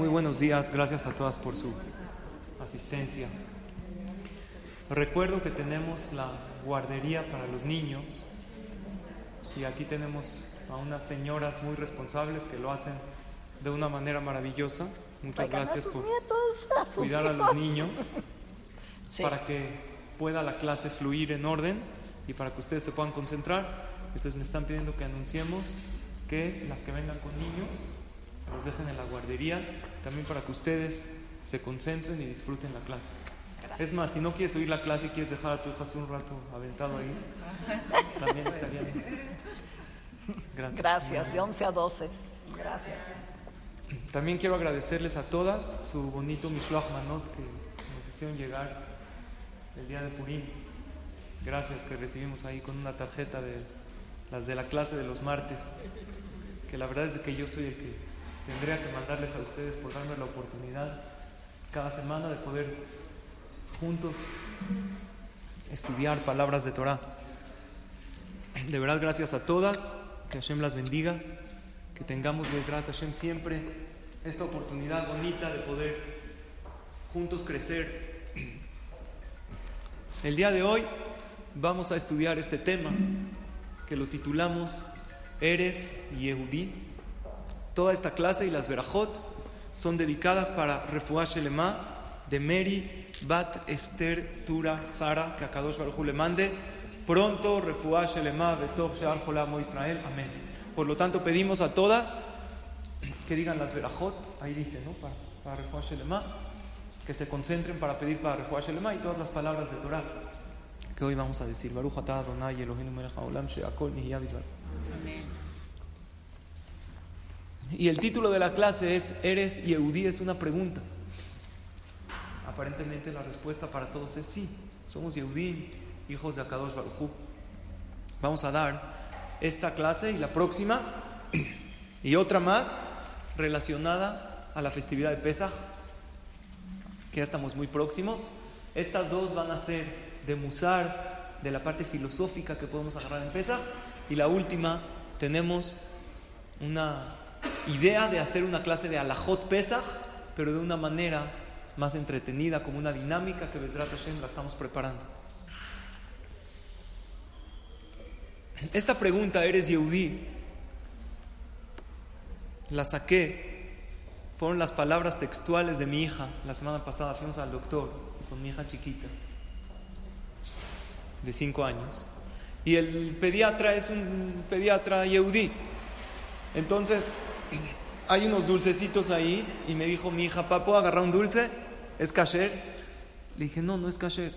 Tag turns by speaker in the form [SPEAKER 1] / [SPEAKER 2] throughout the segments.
[SPEAKER 1] Muy buenos días, gracias a todas por su asistencia. Recuerdo que tenemos la guardería para los niños y aquí tenemos a unas señoras muy responsables que lo hacen de una manera maravillosa. Muchas gracias por cuidar a los niños para que pueda la clase fluir en orden y para que ustedes se puedan concentrar. Entonces me están pidiendo que anunciemos que las que vengan con niños los dejen en la guardería, también para que ustedes se concentren y disfruten la clase. Es más, si no quieres oír la clase y quieres dejar a tu hija un rato aventado ahí, también estaría bien.
[SPEAKER 2] Gracias. Gracias, de 11 a 12. Gracias.
[SPEAKER 1] También quiero agradecerles a todas su bonito Mishloach Manot que nos hicieron llegar el día de Purim. Gracias que recibimos ahí con una tarjeta de las de la clase de los martes. Que la verdad es que yo soy el que tendría que mandarles a ustedes por darme la oportunidad cada semana de poder juntos estudiar palabras de Torah. De verdad, gracias a todas, que Hashem las bendiga, que tengamos Bezrat Hashem siempre esta oportunidad bonita de poder juntos crecer. El día de hoy vamos a estudiar este tema que lo titulamos Eres Yehudí. Toda esta clase y las Berajot son dedicadas para Refuah Shelema de Mary Bat Esther Tura Sara, que a Kadosh Baruj le mande pronto Refuah Shelema Betoch Shear Jolamo Israel. Amén. Por lo tanto, pedimos a todas que digan las Berajot, ahí dice, ¿no? Para, para Refuah Shelema, que se concentren para pedir para Refuah Shelema y todas las palabras de Torah que hoy vamos a decir. Baruch atah Adonai Eloheinu melech haolam she'akol Amén. Y el título de la clase es ¿Eres Yehudí? Es una pregunta. Aparentemente la respuesta para todos es sí. Somos Yehudí, hijos de Akadosh Baruj Vamos a dar esta clase y la próxima y otra más relacionada a la festividad de Pesach, que ya estamos muy próximos. Estas dos van a ser de Musar, de la parte filosófica que podemos agarrar en Pesach, y la última tenemos una idea de hacer una clase de Alajot Pesach, pero de una manera más entretenida, como una dinámica que Bezrat Hashem la estamos preparando. Esta pregunta, ¿eres Yehudí? La saqué, fueron las palabras textuales de mi hija. La semana pasada fuimos al doctor con mi hija chiquita, de 5 años. Y el pediatra es un pediatra Yehudí. Entonces, hay unos dulcecitos ahí y me dijo mi hija, ¿puedo agarrar un dulce? ¿Es kasher? Le dije, no, no es kasher.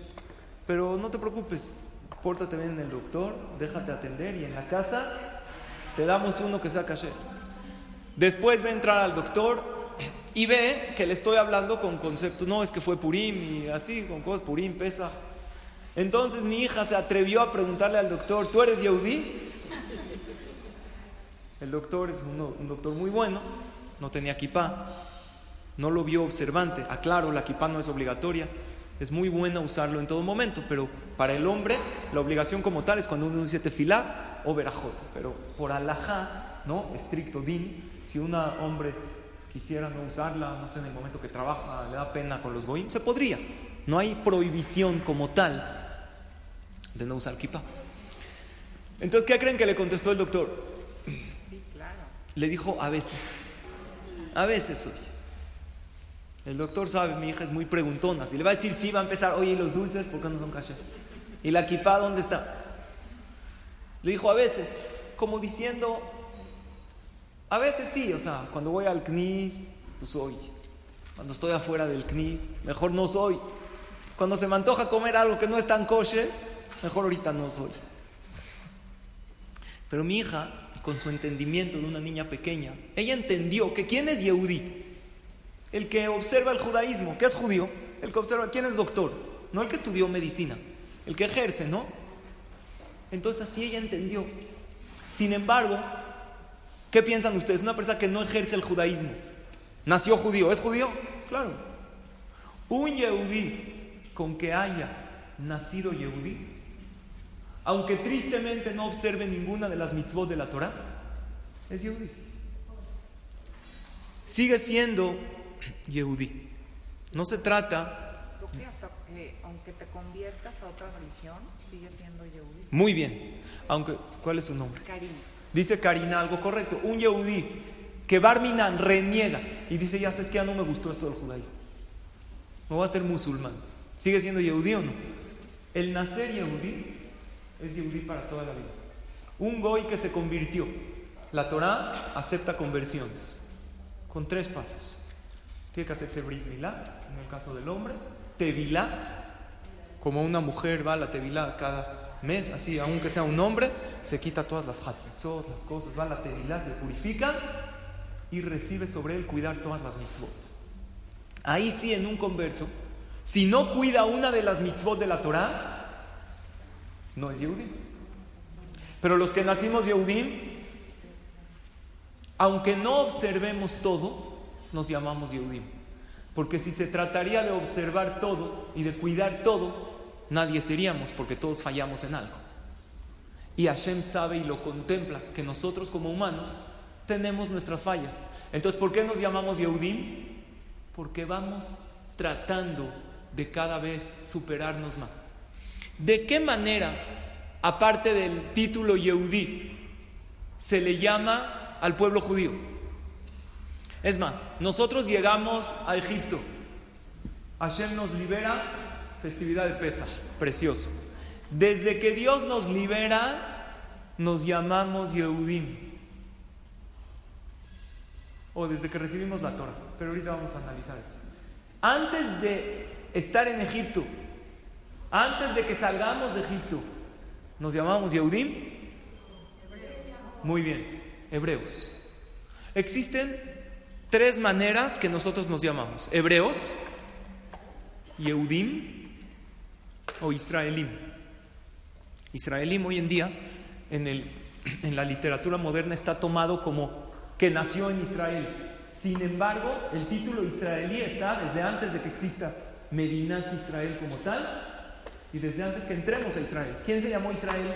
[SPEAKER 1] Pero no te preocupes, pórtate bien en el doctor, déjate atender y en la casa te damos uno que sea kasher. Después ve a entrar al doctor y ve que le estoy hablando con conceptos, no, es que fue Purim y así, con cosas, Purim, pesa. Entonces mi hija se atrevió a preguntarle al doctor, ¿tú eres Yehudí? El doctor es un, doctor muy bueno, no tenía kipá, no lo vio observante. Aclaro, la kipá no es obligatoria, es muy buena usarlo en todo momento, pero para el hombre la obligación como tal es cuando uno dice tefilá o verajot. Pero por alajá, ¿no? estricto din, si un hombre quisiera no usarla, no sé, en el momento que trabaja, le da pena con los goyim, se podría. No hay prohibición como tal de no usar kipá. Entonces, ¿qué creen que le contestó el doctor? Le dijo a veces. A veces soy. El doctor sabe, mi hija es muy preguntona. Si le va a decir sí, va a empezar, oye, ¿y los dulces por qué no son kasher? ¿Y la equipa dónde está? Le dijo a veces, como diciendo, a veces sí, o sea, cuando voy al CNIS, pues soy. Cuando estoy afuera del CNIS, mejor no soy. Cuando se me antoja comer algo que no es tan kosher, mejor ahorita no soy. Pero mi hija con su entendimiento de una niña pequeña, ella entendió que quién es Yehudí, el que observa el judaísmo, que es judío, el que observa quién es doctor, no el que estudió medicina, el que ejerce, ¿no? Entonces así ella entendió. Sin embargo, ¿qué piensan ustedes? Una persona que no ejerce el judaísmo, nació judío, ¿es judío? Claro. Un Yehudí con que haya nacido Yehudí aunque tristemente no observe ninguna de las mitzvot de la Torah, es Yehudi. Sigue siendo Yehudí. No se trata...
[SPEAKER 2] aunque te conviertas a otra religión, sigue siendo Yehudí.
[SPEAKER 1] Muy bien. Aunque, ¿Cuál es su nombre?
[SPEAKER 2] Karina.
[SPEAKER 1] Dice Karina algo correcto. Un Yehudí que Barminan reniega y dice, ya sabes que ya no me gustó esto del judaísmo. No voy a ser musulmán. ¿Sigue siendo Yehudí o no? El nacer Yehudí es Yehudí para toda la vida. Un goy que se convirtió. La Torah acepta conversiones con tres pasos. Tiene que hacerse Brit Milá, en el caso del hombre. Tevilá, como una mujer va a la Tevilá cada mes, así, aunque sea un hombre, se quita todas las hatzitzot, las cosas, va a la Tevilá, se purifica y recibe sobre él cuidar todas las mitzvot. Ahí sí, en un converso, si no cuida una de las mitzvot de la Torah, no es Yehudim. Pero los que nacimos Yehudim, aunque no observemos todo, nos llamamos Yehudim. Porque si se trataría de observar todo y de cuidar todo, nadie seríamos, porque todos fallamos en algo. Y Hashem sabe y lo contempla, que nosotros como humanos tenemos nuestras fallas. Entonces, ¿por qué nos llamamos Yehudim? Porque vamos tratando de cada vez superarnos más. ¿De qué manera, aparte del título Yehudí, se le llama al pueblo judío? Es más, nosotros llegamos a Egipto. Hashem nos libera, festividad de Pesach, precioso. Desde que Dios nos libera, nos llamamos Yehudim. O desde que recibimos la Torah. Pero ahorita vamos a analizar eso. Antes de estar en Egipto, antes de que salgamos de Egipto, ¿nos llamamos Yehudim? Muy bien, hebreos. Existen tres maneras que nosotros nos llamamos. Hebreos, Yehudim o Israelim. Israelim hoy en día en, el, en la literatura moderna está tomado como que nació en Israel. Sin embargo, el título israelí está desde antes de que exista Medinat Israel como tal y desde antes que entremos a Israel. ¿Quién se llamó Israel?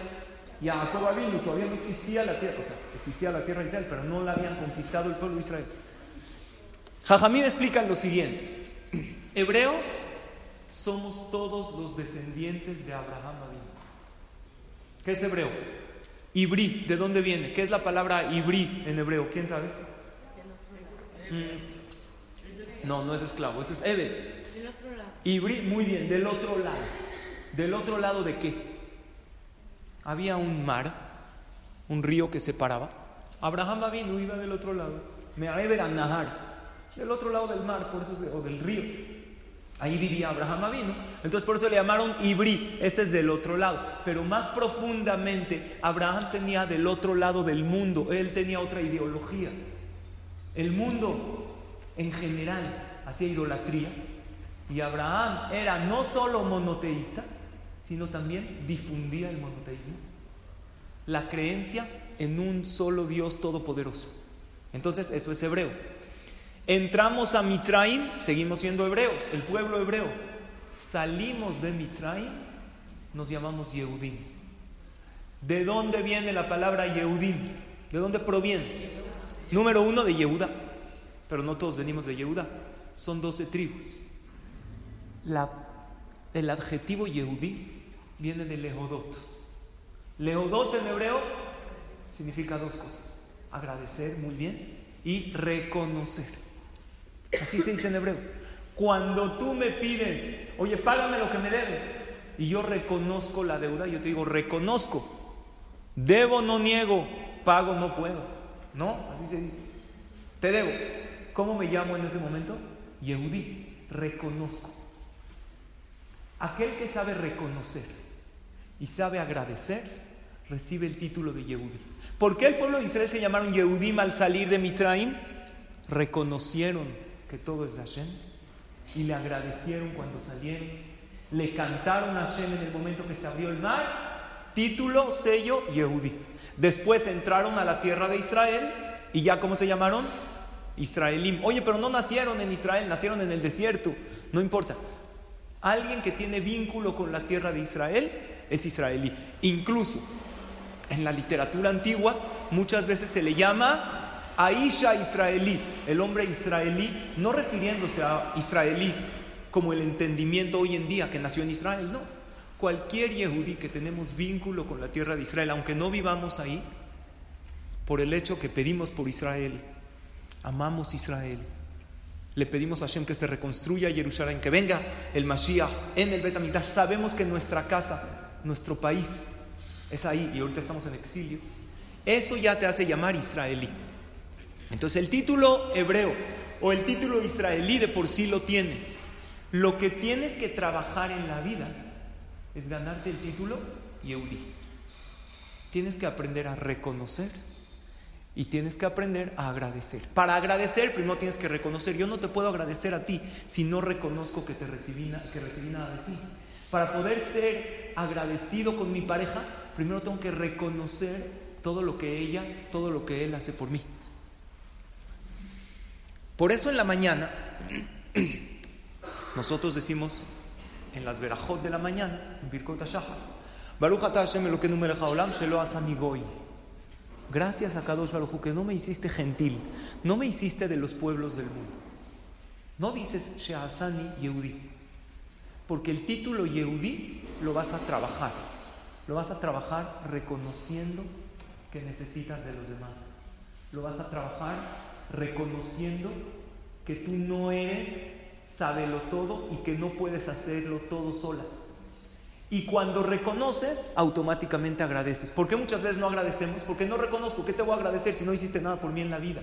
[SPEAKER 1] Jacob vino, todavía no existía la tierra, o sea, existía la tierra de Israel, pero no la habían conquistado el pueblo de Israel. Jajamín explican lo siguiente. Hebreos somos todos los descendientes de Abraham ¿Qué es hebreo? Ibrí, ¿de dónde viene? ¿Qué es la palabra ibrí en hebreo? ¿Quién sabe? Mm. No, no es esclavo, ese es Ebed. Ibrí, muy bien, del otro lado. ¿Del otro lado de qué? Había un mar, un río que separaba. Abraham vino, iba del otro lado. Me a Nahar del otro lado del mar, por eso o del río. Ahí vivía Abraham Avino. Entonces por eso le llamaron Ibrí. Este es del otro lado. Pero más profundamente, Abraham tenía del otro lado del mundo. Él tenía otra ideología. El mundo en general hacía idolatría. Y Abraham era no solo monoteísta, sino también difundía el monoteísmo. La creencia en un solo Dios todopoderoso. Entonces eso es hebreo. Entramos a Mitraim, seguimos siendo hebreos, el pueblo hebreo. Salimos de Mitraim, nos llamamos Yehudim. ¿De dónde viene la palabra Yehudim? ¿De dónde proviene? Número uno, de Yehuda. Pero no todos venimos de Yehuda. Son doce tribus. el adjetivo Yehudí viene de Lehodot. Lehodot en hebreo significa dos cosas. Agradecer muy bien y reconocer. Así se dice en hebreo. Cuando tú me pides, oye, págame lo que me debes, y yo reconozco la deuda, yo te digo, reconozco. Debo, no niego, pago, no puedo. ¿No? Así se dice. Te debo. ¿Cómo me llamo en ese momento? Yehudí. Reconozco. Aquel que sabe reconocer y sabe agradecer, recibe el título de Yehudí. ¿Por qué el pueblo de Israel se llamaron Yehudim al salir de Mitzrayim? Reconocieron que todo es de Hashem y le agradecieron cuando salieron, le cantaron a Hashem en el momento que se abrió el mar, título, sello, Yehudi. Después entraron a la tierra de Israel y ya, ¿cómo se llamaron? Israelim. Oye, pero no nacieron en Israel, nacieron en el desierto. No importa. Alguien que tiene vínculo con la tierra de Israel es israelí. Incluso en la literatura antigua muchas veces se le llama Aisha israelí, el hombre israelí, no refiriéndose a israelí como el entendimiento hoy en día que nació en Israel, no. Cualquier yehudí que tenemos vínculo con la tierra de Israel, aunque no vivamos ahí, por el hecho que pedimos por Israel, amamos Israel, le pedimos a Hashem que se reconstruya Jerusalén, que venga el Mashiach en el Betamidash. Sabemos que nuestra casa, nuestro país, es ahí y ahorita estamos en exilio. Eso ya te hace llamar israelí. Entonces el título hebreo o el título israelí de por sí lo tienes. Lo que tienes que trabajar en la vida es ganarte el título Yehudi. Tienes que aprender a reconocer y tienes que aprender a agradecer. Para agradecer, primero tienes que reconocer. Yo no te puedo agradecer a ti si no reconozco que te recibí, que recibí nada de ti. Para poder ser agradecido con mi pareja, primero tengo que reconocer todo lo que ella, todo lo que él hace por mí. Por eso en la mañana nosotros decimos en las verajot de la mañana, en Birkot Baruch Hashem lo que shelo goy. Gracias a Kadosh Baruj que no me hiciste gentil, no me hiciste de los pueblos del mundo. No dices Sheasani Yehudi, porque el título Yehudi lo vas a trabajar. Lo vas a trabajar reconociendo que necesitas de los demás. Lo vas a trabajar reconociendo que tú no eres sábelo todo y que no puedes hacerlo todo sola. Y cuando reconoces, automáticamente agradeces. ¿Por qué muchas veces no agradecemos? Porque no reconozco. ¿Qué te voy a agradecer si no hiciste nada por mí en la vida?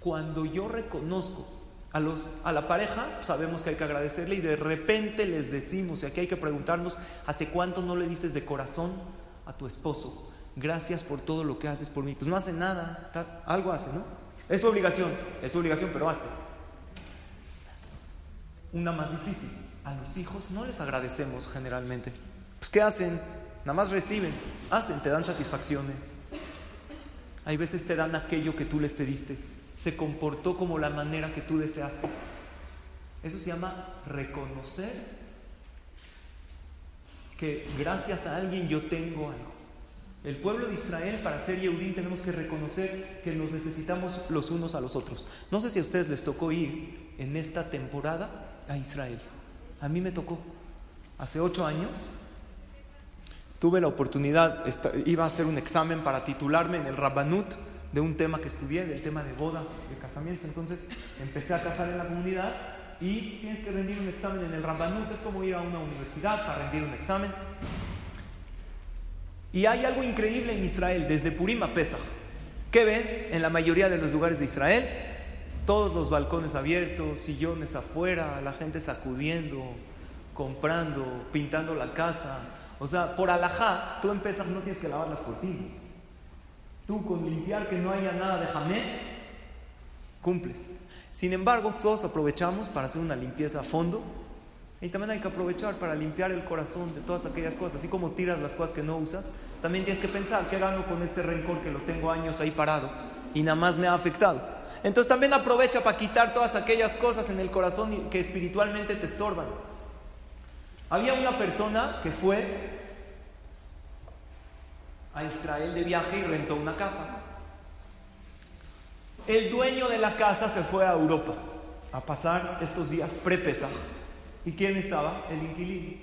[SPEAKER 1] Cuando yo reconozco a, los, a la pareja, sabemos que hay que agradecerle y de repente les decimos, y aquí hay que preguntarnos, ¿hace cuánto no le dices de corazón a tu esposo? Gracias por todo lo que haces por mí. Pues no hace nada, algo hace, ¿no? Es su obligación, es su obligación, pero hace. Una más difícil a los hijos no les agradecemos generalmente. Pues ¿qué hacen? Nada más reciben, hacen, te dan satisfacciones. Hay veces te dan aquello que tú les pediste. Se comportó como la manera que tú deseaste. Eso se llama reconocer que gracias a alguien yo tengo algo. El pueblo de Israel, para ser Yehudim, tenemos que reconocer que nos necesitamos los unos a los otros. No sé si a ustedes les tocó ir en esta temporada a Israel. A mí me tocó. Hace ocho años tuve la oportunidad, iba a hacer un examen para titularme en el Rabbanut de un tema que estudié, del tema de bodas, de casamientos. Entonces empecé a casar en la comunidad y tienes que rendir un examen en el Rabbanut. Es como ir a una universidad para rendir un examen. Y hay algo increíble en Israel, desde Purim a Pesach. ¿Qué ves en la mayoría de los lugares de Israel? todos los balcones abiertos, sillones afuera, la gente sacudiendo, comprando, pintando la casa. O sea, por alajá, tú empiezas, no tienes que lavar las cortinas. Tú con limpiar que no haya nada de jamés, cumples. Sin embargo, todos aprovechamos para hacer una limpieza a fondo. Y también hay que aprovechar para limpiar el corazón de todas aquellas cosas. Así como tiras las cosas que no usas, también tienes que pensar, ¿qué gano con este rencor que lo tengo años ahí parado y nada más me ha afectado? Entonces también aprovecha para quitar todas aquellas cosas en el corazón que espiritualmente te estorban. Había una persona que fue a Israel de viaje y rentó una casa. El dueño de la casa se fue a Europa a pasar estos días pre-Pesaj. ¿Y quién estaba? El inquilino.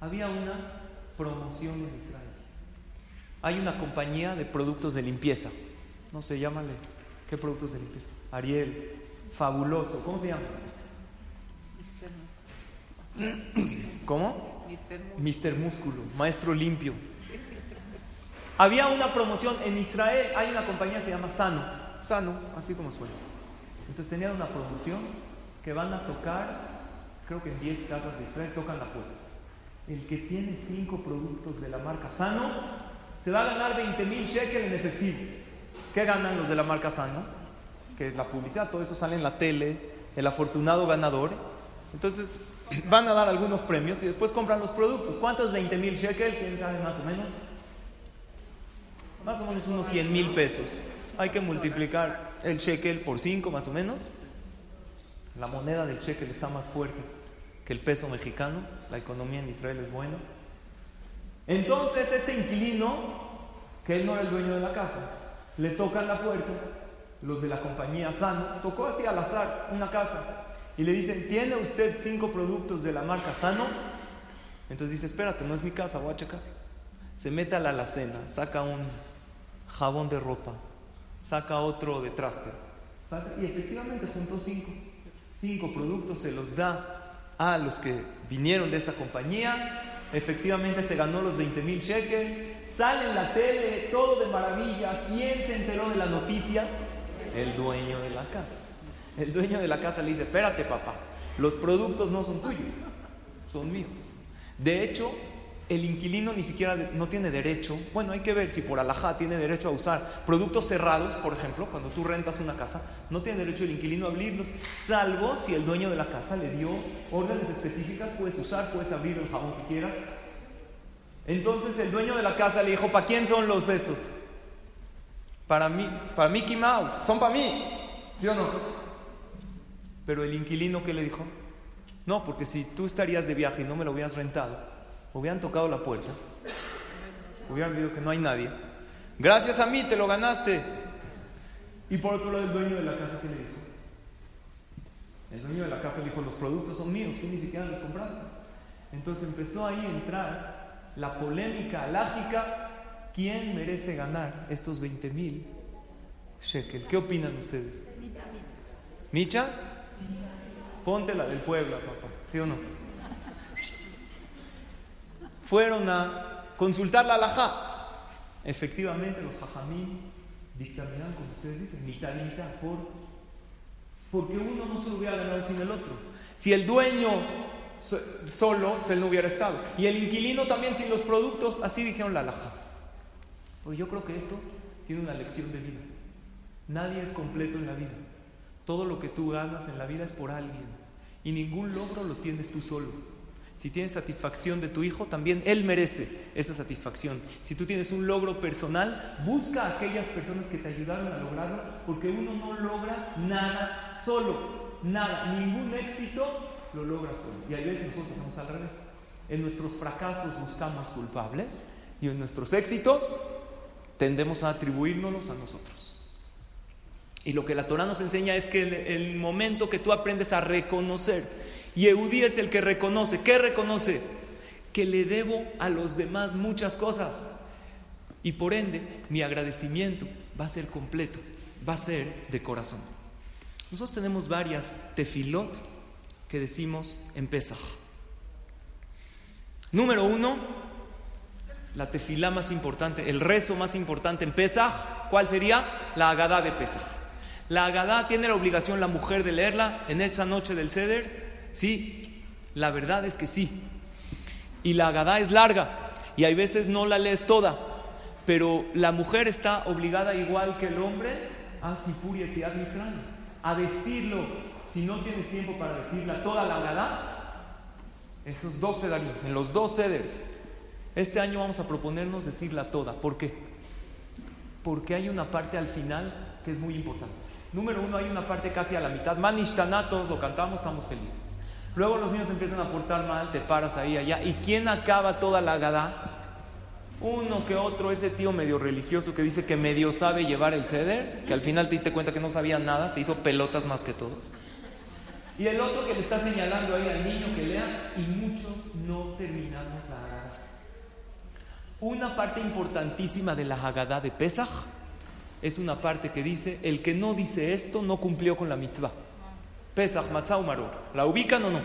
[SPEAKER 1] Había una promoción en Israel. Hay una compañía de productos de limpieza. No sé, llámale ¿Qué productos de limpieza? Ariel, fabuloso. ¿Cómo se llama? ¿Cómo? Mister Músculo, maestro limpio. Había una promoción en Israel, hay una compañía que se llama Sano, Sano, así como suena. Entonces tenían una promoción que van a tocar, creo que en 10 casas de Israel tocan la puerta. El que tiene 5 productos de la marca Sano se va a ganar 20 mil shekels en efectivo. ¿Qué ganan los de la marca Sano? Que es la publicidad, todo eso sale en la tele, el afortunado ganador. Entonces, van a dar algunos premios y después compran los productos. ¿Cuántos 20 mil shekel? ¿Quién sabe más o menos? Más o menos unos 100 mil pesos. Hay que multiplicar el shekel por 5 más o menos. La moneda del shekel está más fuerte que el peso mexicano. La economía en Israel es buena. Entonces, este inquilino, que él no era el dueño de la casa, le tocan la puerta los de la compañía Sano, tocó así al azar una casa y le dicen, ¿tiene usted cinco productos de la marca Sano? Entonces dice, espérate, no es mi casa, voy a checar. Se mete a la alacena, saca un jabón de ropa, saca otro de trastes. y efectivamente juntó cinco. Cinco productos se los da a los que vinieron de esa compañía. Efectivamente se ganó los 20 mil shekels. Sale en la tele, todo de maravilla. ¿Quién se enteró de la noticia? El dueño de la casa. El dueño de la casa le dice, espérate papá, los productos no son tuyos, son míos. De hecho, el inquilino ni siquiera no tiene derecho, bueno, hay que ver si por alajá tiene derecho a usar productos cerrados, por ejemplo, cuando tú rentas una casa, no tiene derecho el inquilino a abrirlos, salvo si el dueño de la casa le dio órdenes específicas, puedes usar, puedes abrir el jabón que quieras. Entonces el dueño de la casa le dijo, ¿para quién son los estos? Para mí, para Mickey Mouse, son para mí, ¿sí o no? Pero el inquilino, ¿qué le dijo? No, porque si tú estarías de viaje y no me lo hubieras rentado, hubieran tocado la puerta, hubieran visto que no hay nadie. Gracias a mí te lo ganaste. Y por otro lado, el dueño de la casa, ¿qué le dijo? El dueño de la casa le dijo: Los productos son míos, tú ni siquiera los compraste. Entonces empezó ahí a entrar la polémica alágica: ¿quién merece ganar estos 20 mil shekel? ¿Qué opinan ustedes? ¿Michas? Ponte la del pueblo, papá, ¿sí o no? Fueron a consultar la alajá. Efectivamente, los hajamí dictaminaron, como ustedes dicen, mitad y mitad, por, porque uno no se hubiera ganado sin el otro. Si el dueño solo, se no hubiera estado. Y el inquilino también sin los productos, así dijeron la alajá. Pues yo creo que esto tiene una lección de vida. Nadie es completo en la vida. Todo lo que tú ganas en la vida es por alguien. Y ningún logro lo tienes tú solo. Si tienes satisfacción de tu hijo, también él merece esa satisfacción. Si tú tienes un logro personal, busca a aquellas personas que te ayudaron a lograrlo, porque uno no logra nada solo. Nada, ningún éxito lo logra solo. Y a veces nosotros hacemos al revés. En nuestros fracasos buscamos culpables y en nuestros éxitos tendemos a atribuírnoslos a nosotros. Y lo que la Torah nos enseña es que el, momento que tú aprendes a reconocer, Yehudí es el que reconoce, ¿qué reconoce? Que le debo a los demás muchas cosas. Y por ende, mi agradecimiento va a ser completo, va a ser de corazón. Nosotros tenemos varias tefilot que decimos en Pesach. Número uno, la tefilá más importante, el rezo más importante en Pesach, ¿cuál sería? La Agadá de Pesach. ¿La Agadá tiene la obligación la mujer de leerla en esa noche del Seder? Sí, la verdad es que sí. Y la Agadá es larga y hay veces no la lees toda, pero la mujer está obligada igual que el hombre a a decirlo. Si no tienes tiempo para decirla toda la Agadá, esos dos sedarim, en los dos seders. Este año vamos a proponernos decirla toda. ¿Por qué? Porque hay una parte al final que es muy importante. Número uno, hay una parte casi a la mitad. Manishtanatos, lo cantamos, estamos felices. Luego los niños empiezan a portar mal, te paras ahí, allá. ¿Y quién acaba toda la gada? Uno que otro, ese tío medio religioso que dice que medio sabe llevar el ceder, que al final te diste cuenta que no sabía nada, se hizo pelotas más que todos. Y el otro que le está señalando ahí al niño que lea, y muchos no terminamos la Haggadah. Una parte importantísima de la Haggadah de Pesach es una parte que dice, el que no dice esto no cumplió con la mitzvah. Pesach, Matzah Maror. ¿La ubican o no?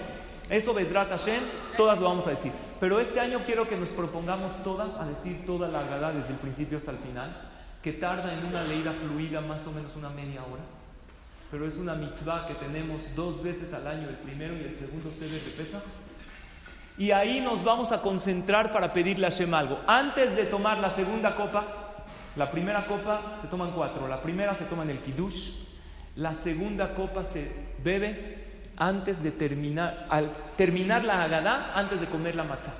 [SPEAKER 1] Eso, Bezrat Hashem, todas lo vamos a decir. Pero este año quiero que nos propongamos todas a decir toda la Agadá desde el principio hasta el final, que tarda en una leída fluida más o menos una media hora. Pero es una mitzvah que tenemos dos veces al año, el primero y el segundo sede de Pesach. Y ahí nos vamos a concentrar para pedirle a Hashem algo. Antes de tomar la segunda copa, la primera copa se toman cuatro. La primera se toma en el kiddush. La segunda copa se bebe antes de terminar, al terminar la agadá, antes de comer la matzah.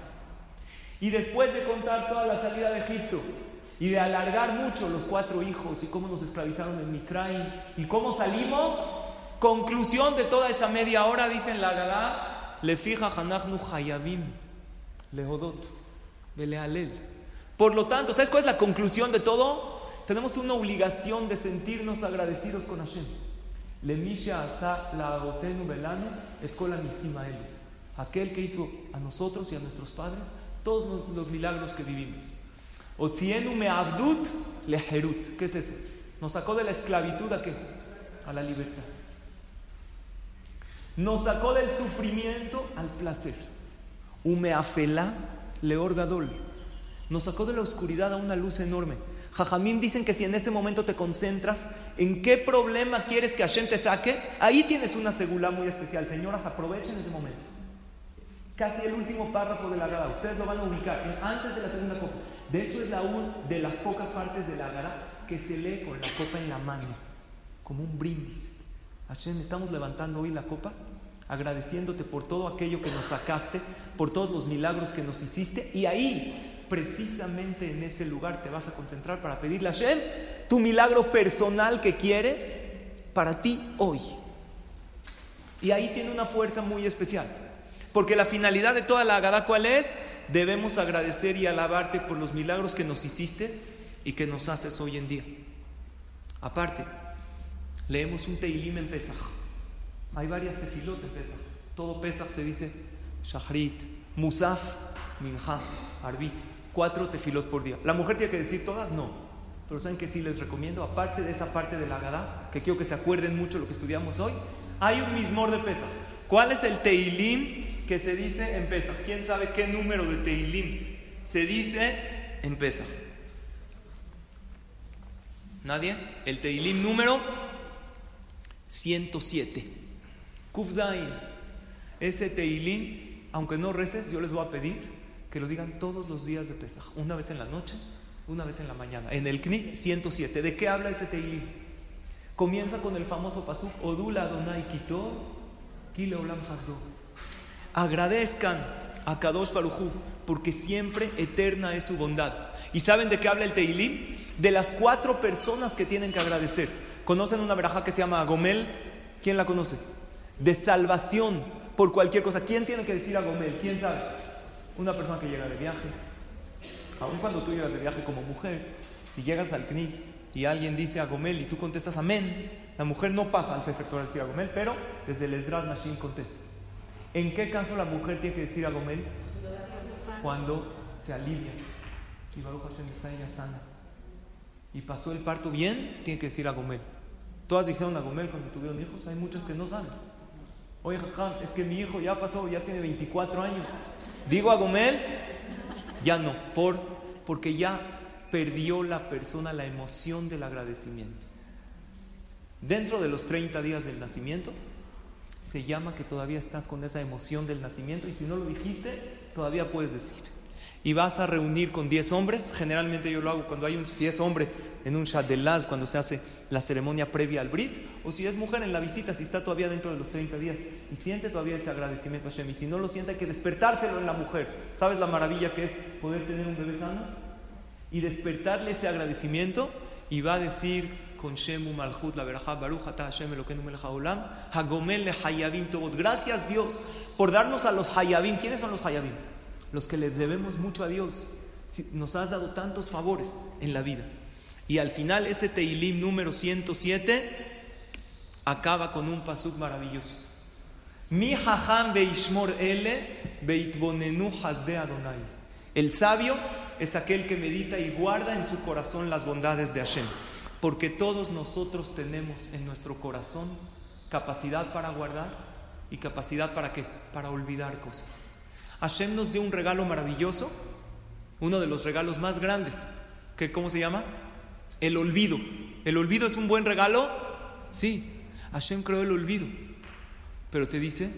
[SPEAKER 1] Y después de contar toda la salida de Egipto y de alargar mucho los cuatro hijos y cómo nos esclavizaron en Mitraim y cómo salimos, conclusión de toda esa media hora, dice en la agadá, le fija Hanachnu Hayabim, Lehodot, Belealel. Por lo tanto, ¿sabes cuál es la conclusión de todo? tenemos una obligación de sentirnos agradecidos con Hashem. Aquel que hizo a nosotros y a nuestros padres todos los, milagros que vivimos. ¿Qué es eso? Nos sacó de la esclavitud a qué? A la libertad. Nos sacó del sufrimiento al placer. Umeafela leorgadol. Nos sacó de la oscuridad a una luz enorme. Jajamín dicen que si en ese momento te concentras en qué problema quieres que Hashem te saque, ahí tienes una segula muy especial. Señoras, aprovechen ese momento. Casi el último párrafo de la Gada. Ustedes lo van a ubicar antes de la segunda copa. De hecho, es la una de las pocas partes de la Gada que se lee con la copa en la mano, como un brindis. Hashem, estamos levantando hoy la copa agradeciéndote por todo aquello que nos sacaste, por todos los milagros que nos hiciste y ahí precisamente en ese lugar te vas a concentrar para pedirle a Hashem tu milagro personal que quieres para ti hoy. Y ahí tiene una fuerza muy especial. Porque la finalidad de toda la Agadá, ¿cuál es? Debemos agradecer y alabarte por los milagros que nos hiciste y que nos haces hoy en día. Aparte, leemos un Teilim en Pesach. Hay varias tefilot en Pesach. Todo Pesach se dice Shahrit, Musaf, Minha, Arbit cuatro tefilot por día. ¿La mujer tiene que decir todas? No. Pero ¿saben que sí les recomiendo? Aparte de esa parte de la Gadá, que quiero que se acuerden mucho lo que estudiamos hoy, hay un mismor de Pesach. ¿Cuál es el Teilim que se dice en Pesach? ¿Quién sabe qué número de Teilim se dice en? ¿Nadie? El Teilim número 107. Kufzain. Ese Teilim, aunque no reces, yo les voy a pedir que lo digan todos los días de Pesaj, una vez en la noche, una vez en la mañana. En el Knis 107, ¿de qué habla ese Teilim? Comienza con el famoso pasuk Odula Adonai Kito, Kile Olam Agradezcan a Kadosh Baruchu, porque siempre eterna es su bondad. ¿Y saben de qué habla el Teilim? De las cuatro personas que tienen que agradecer. ¿Conocen una veraja que se llama Gomel? ¿Quién la conoce? De salvación por cualquier cosa. ¿Quién tiene que decir a Gomel? ¿Quién sabe? Una persona que llega de viaje, aun cuando tú llegas de viaje como mujer, si llegas al CNIS y alguien dice a Gomel y tú contestas amén, la mujer no pasa al Sefer Torah decir a Gomel, pero desde el Esdras Machine contesta. ¿En qué caso la mujer tiene que decir a Gomel? Cuando se alivia y Baruch Hashem está ella sana. Y pasó el parto bien, tiene que decir a Gomel. Todas dijeron a Gomel cuando tuvieron hijos, hay muchas que no saben. Oye, es que mi hijo ya pasó, ya tiene 24 años. Digo a Gomel, ya no, por, porque ya perdió la persona la emoción del agradecimiento. Dentro de los 30 días del nacimiento, se llama que todavía estás con esa emoción del nacimiento y si no lo dijiste, todavía puedes decir y vas a reunir con 10 hombres. Generalmente yo lo hago cuando hay un, si es hombre, en un Shadelaz, cuando se hace la ceremonia previa al Brit, o si es mujer en la visita, si está todavía dentro de los 30 días y siente todavía ese agradecimiento a Hashem. Si no lo siente, hay que despertárselo en la mujer. ¿Sabes la maravilla que es poder tener un bebé sano? Y despertarle ese agradecimiento y va a decir con Shemu Malchut, la verajá, Baruch Ata Hashem Elokeinu Melech Haolam, Hagomel le Hayabim Tobot. Gracias Dios por darnos a los Hayabim. ¿Quiénes son los Hayabim? Los que le debemos mucho a Dios. Nos has dado tantos favores en la vida. Y al final ese Teilim número 107 acaba con un pasuk maravilloso. Mi hajam beishmor ele beitbonenu hasde Adonai. El sabio es aquel que medita y guarda en su corazón las bondades de Hashem. Porque todos nosotros tenemos en nuestro corazón capacidad para guardar y capacidad para qué? Para olvidar cosas. Hashem nos dio un regalo maravilloso, uno de los regalos más grandes, que ¿cómo se llama? El olvido. ¿El olvido es un buen regalo? Sí, Hashem creó el olvido, pero te dice,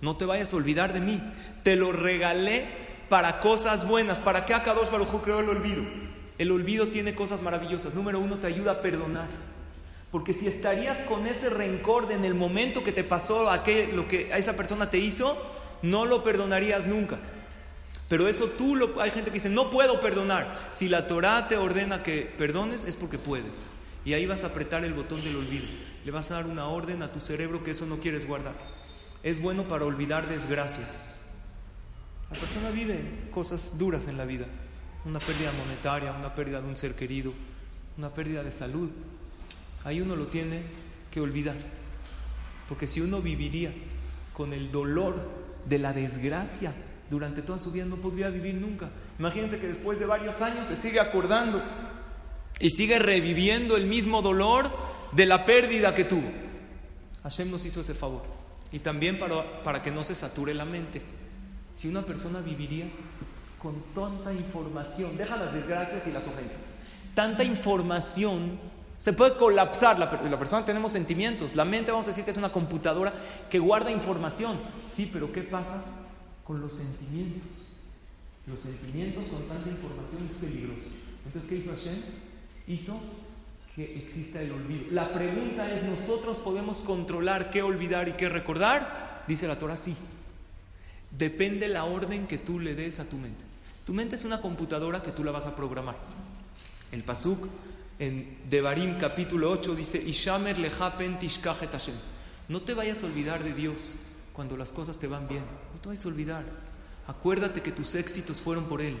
[SPEAKER 1] no te vayas a olvidar de mí, te lo regalé para cosas buenas. ¿Para qué Akadosh Baruj creó el olvido? El olvido tiene cosas maravillosas. Número uno, te ayuda a perdonar. Porque si estarías con ese rencor de en el momento que te pasó lo que a esa persona te hizo, no lo perdonarías nunca. Pero eso tú lo... Hay gente que dice, no puedo perdonar. Si la Torah te ordena que perdones, es porque puedes. Y ahí vas a apretar el botón del olvido. Le vas a dar una orden a tu cerebro que eso no quieres guardar. Es bueno para olvidar desgracias. La persona vive cosas duras en la vida. Una pérdida monetaria, una pérdida de un ser querido, una pérdida de salud, ahí uno lo tiene que olvidar. Porque si uno viviría con el dolor de la desgracia durante toda su vida, no podría vivir nunca. Imagínense que después de varios años se sigue acordando y sigue reviviendo el mismo dolor de la pérdida que tuvo. Hashem nos hizo ese favor. Y también para, para que no se sature la mente. Si una persona viviría con tanta información, deja las desgracias y las ofensas, tanta información, se puede colapsar. La, la persona tenemos sentimientos, la mente vamos a decir que es una computadora que guarda información. Sí, pero ¿qué pasa con los sentimientos? Los sentimientos con tanta información es peligroso. Entonces, ¿qué hizo Hashem? Hizo que exista el olvido. La pregunta es, ¿nosotros podemos controlar qué olvidar y qué recordar? Dice la Torah, sí. Depende la orden que tú le des a tu mente. Tu mente es una computadora que tú la vas a programar. El Pasuk en Devarim capítulo 8 dice. No te vayas a olvidar de Dios cuando las cosas te van bien. No te vayas a olvidar. Acuérdate que tus éxitos fueron por Él.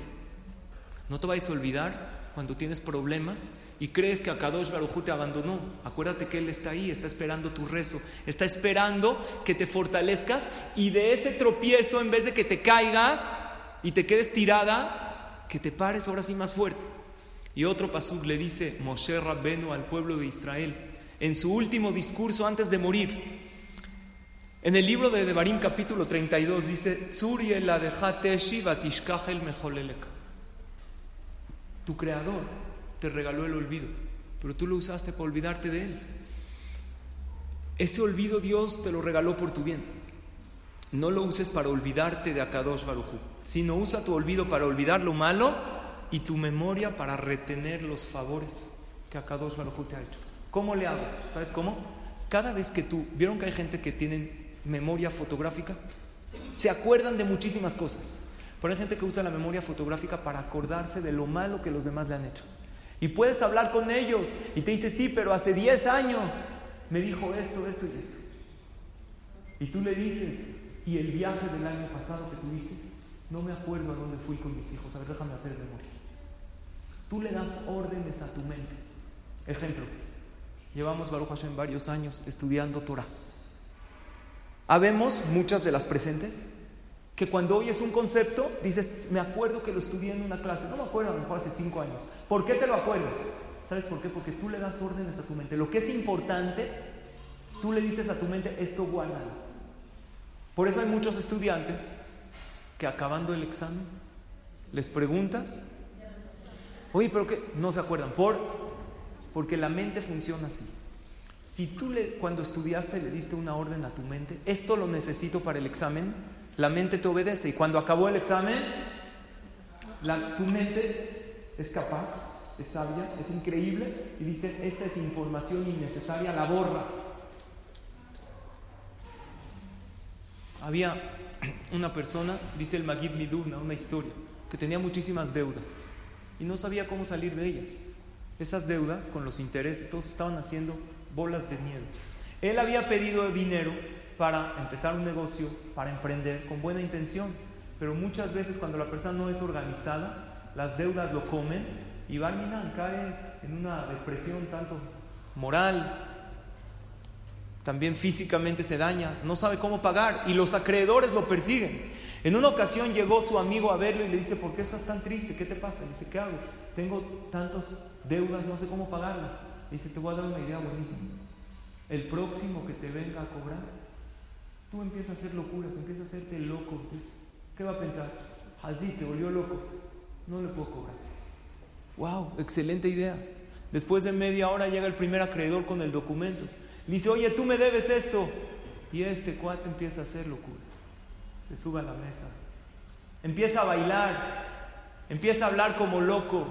[SPEAKER 1] No te vayas a olvidar cuando tienes problemas y crees que Akadosh Baruj te abandonó. Acuérdate que Él está ahí, está esperando tu rezo, está esperando que te fortalezcas y de ese tropiezo, en vez de que te caigas y te quedes tirada, que te pares ahora sí más fuerte. Y otro pasuk le dice Moshe Rabbenu al pueblo de Israel en su último discurso antes de morir. En el libro de Devarim capítulo 32 dice, Tu creador te regaló el olvido, pero tú lo usaste para olvidarte de él. Ese olvido Dios te lo regaló por tu bien. No lo uses para olvidarte de Akadosh Baruchu, sino usa tu olvido para olvidar lo malo y tu memoria para retener los favores que Akadosh Baruchu te ha hecho. ¿Cómo le hago? ¿Sabes cómo? Cada vez que tú, ¿vieron que hay gente que tiene memoria fotográfica? Se acuerdan de muchísimas cosas. Pero hay gente que usa la memoria fotográfica para acordarse de lo malo que los demás le han hecho. Y puedes hablar con ellos y te dice, sí, pero hace 10 años me dijo esto, esto y esto. Y tú le dices, ¿y el viaje del año pasado que tuviste? No me acuerdo a dónde fui con mis hijos. A ver, déjame hacer memoria. Tú le das órdenes a tu mente. Ejemplo, llevamos Baruch Hashem varios años estudiando Torah. Habemos muchas de las presentes que cuando oyes un concepto dices, me acuerdo que lo estudié en una clase, no me acuerdo, a lo mejor hace cinco años. ¿Por qué te lo acuerdas? ¿Sabes por qué? Porque tú le das órdenes a tu mente. Lo que es importante, tú le dices a tu mente, esto guárdalo. Por eso hay muchos estudiantes que acabando el examen les preguntas, oye, pero qué, no se acuerdan, por porque la mente funciona así. Si tú le, cuando estudiaste le diste una orden a tu mente, esto lo necesito para el examen, la mente te obedece. Y cuando acabó el examen, la, tu mente es capaz, es sabia, es increíble y dice, esta es información innecesaria, la borra. Había una persona, dice el Magid Miduna, una historia, que tenía muchísimas deudas y no sabía cómo salir de ellas. Esas deudas, con los intereses, todos estaban haciendo bolas de nieve. Él había pedido dinero para empezar un negocio, para emprender con buena intención. Pero muchas veces cuando la persona no es organizada, las deudas lo comen y Barminan cae en una depresión tanto moral, también físicamente se daña, no sabe cómo pagar y los acreedores lo persiguen. En una ocasión llegó su amigo a verlo y le dice, ¿por qué estás tan triste? ¿Qué te pasa? Le dice, ¿qué hago? Tengo tantas deudas, no sé cómo pagarlas. Le dice, te voy a dar una idea buenísima. El próximo que te venga a cobrar, Tú empiezas a hacer locuras, empiezas a hacerte loco. ¿Qué va a pensar? Así se volvió loco. No le puedo cobrar. ¡Wow! Excelente idea. Después de media hora llega el primer acreedor con el documento. Le dice, oye, tú me debes esto. Y este cuate empieza a hacer locuras. Se sube a la mesa. Empieza a bailar. Empieza a hablar como loco.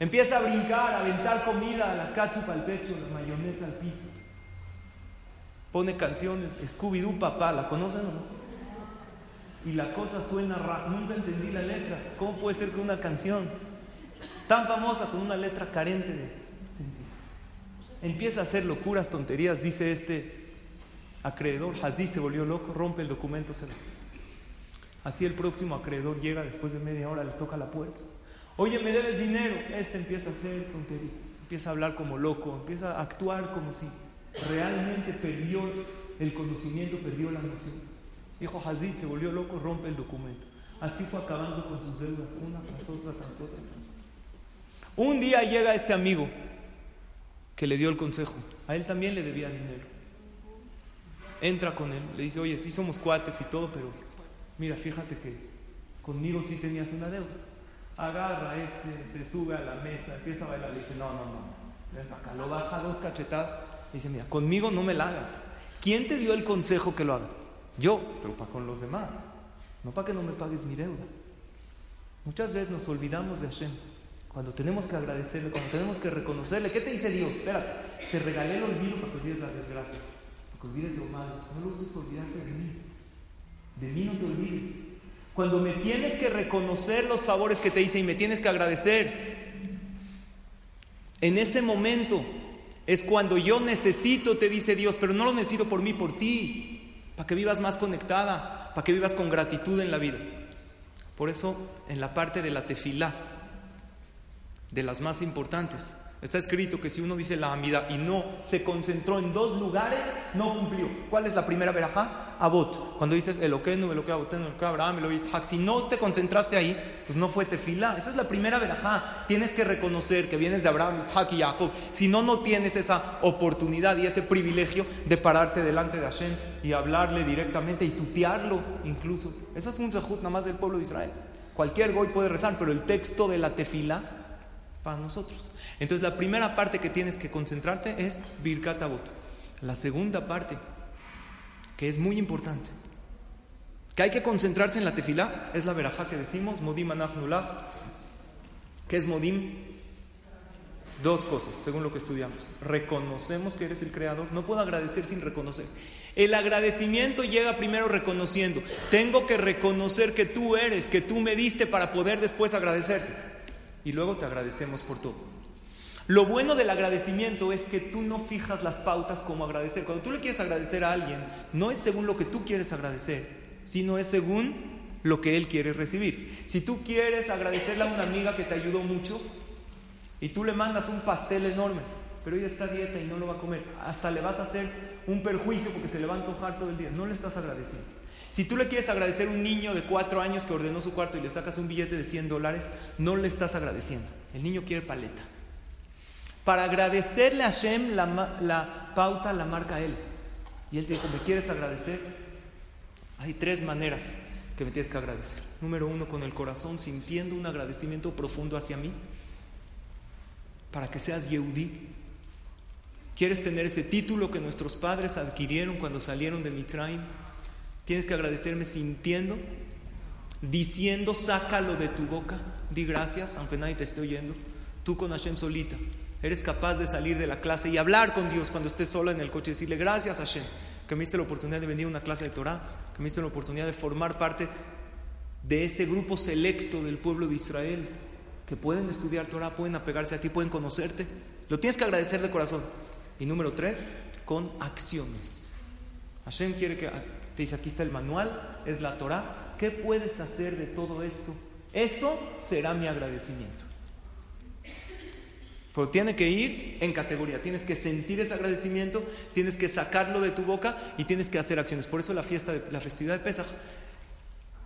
[SPEAKER 1] Empieza a brincar, a aventar comida, la cachupa al pecho, la mayonesa al piso pone canciones, Scooby-Doo papá, ¿la conocen o no? Y la cosa suena rara, nunca entendí la letra. ¿Cómo puede ser que una canción tan famosa con una letra carente de sentido? Empieza a hacer locuras, tonterías, dice este acreedor, Hazid se volvió loco, rompe el documento, se Así el próximo acreedor llega después de media hora, le toca la puerta. Oye, me debes dinero. Este empieza a hacer tonterías empieza a hablar como loco, empieza a actuar como si realmente perdió el conocimiento, perdió la noción. Dijo Hazid, se volvió loco, rompe el documento. Así fue acabando con sus deudas, una tras otra, tras otra, tras otra. Un día llega este amigo que le dio el consejo. A él también le debía dinero. Entra con él, le dice, oye, sí somos cuates y todo, pero mira, fíjate que conmigo sí tenías una deuda. Agarra este, se sube a la mesa, empieza a bailar, le dice, no, no, no, ven acá, lo baja dos cachetadas, dice, mira, conmigo no me la hagas. ¿Quién te dio el consejo que lo hagas? Yo, pero para con los demás, no para que no me pagues mi deuda. Muchas veces nos olvidamos de Hashem. Cuando tenemos que agradecerle, cuando tenemos que reconocerle, ¿qué te dice Dios? Espérate, te regalé el olvido para que olvides las desgracias, para que olvides lo malo. No lo uses olvidarte de mí. De mí no te olvides. Cuando me tienes que reconocer los favores que te hice y me tienes que agradecer, en ese momento es cuando yo necesito, te dice Dios, pero no lo necesito por mí, por ti, para que vivas más conectada, para que vivas con gratitud en la vida. Por eso, en la parte de la tefilá, de las más importantes. Está escrito que si uno dice la amida y no se concentró en dos lugares, no cumplió. ¿Cuál es la primera verajá? Abot. Cuando dices Eloquenu, Eloque Abotenu, Eloque Abraham, Eloque Yitzhak, si no te concentraste ahí, pues no fue tefilá. Esa es la primera verajá. Tienes que reconocer que vienes de Abraham, Yitzhak y Jacob. Si no, no tienes esa oportunidad y ese privilegio de pararte delante de Hashem y hablarle directamente y tutearlo incluso. Eso es un zahut nada más del pueblo de Israel. Cualquier goy puede rezar, pero el texto de la tefilá para nosotros. Entonces la primera parte que tienes que concentrarte es Birkat Avot. La segunda parte, que es muy importante, que hay que concentrarse en la tefilá, es la verajá que decimos, Modim Anach Nulach. ¿Qué es Modim? Dos cosas, según lo que estudiamos. Reconocemos que eres el creador. No puedo agradecer sin reconocer. El agradecimiento llega primero reconociendo. Tengo que reconocer que tú eres, que tú me diste para poder después agradecerte y luego te agradecemos por todo. Lo bueno del agradecimiento es que tú no fijas las pautas como agradecer. Cuando tú le quieres agradecer a alguien, no es según lo que tú quieres agradecer, sino es según lo que él quiere recibir. Si tú quieres agradecerle a una amiga que te ayudó mucho y tú le mandas un pastel enorme, pero ella está a dieta y no lo va a comer, hasta le vas a hacer un perjuicio porque se le va a antojar todo el día, no le estás agradeciendo. Si tú le quieres agradecer a un niño de cuatro años que ordenó su cuarto y le sacas un billete de 100 dólares, no le estás agradeciendo. El niño quiere paleta. Para agradecerle a Hashem, la, pauta la marca él. Y él te dijo, ¿me quieres agradecer? Hay tres maneras que me tienes que agradecer. Número uno, con el corazón, sintiendo un agradecimiento profundo hacia mí, para que seas Yehudi. ¿Quieres tener ese título que nuestros padres adquirieron cuando salieron de Mitraim? Tienes que agradecerme sintiendo, diciendo, sácalo de tu boca, di gracias, aunque nadie te esté oyendo. Tú con Hashem solita, eres capaz de salir de la clase y hablar con Dios cuando estés sola en el coche y decirle, gracias Hashem, que me diste la oportunidad de venir a una clase de Torah, que me diste la oportunidad de formar parte de ese grupo selecto del pueblo de Israel, que pueden estudiar Torah, pueden apegarse a ti, pueden conocerte. Lo tienes que agradecer de corazón. Y número tres, con acciones. Hashem quiere que te dice, aquí está el manual, es la Torah. ¿Qué puedes hacer de todo esto? Eso será mi agradecimiento. Pero tiene que ir en categoría, tienes que sentir ese agradecimiento, tienes que sacarlo de tu boca y tienes que hacer acciones. Por eso la fiesta, de, la festividad de Pesach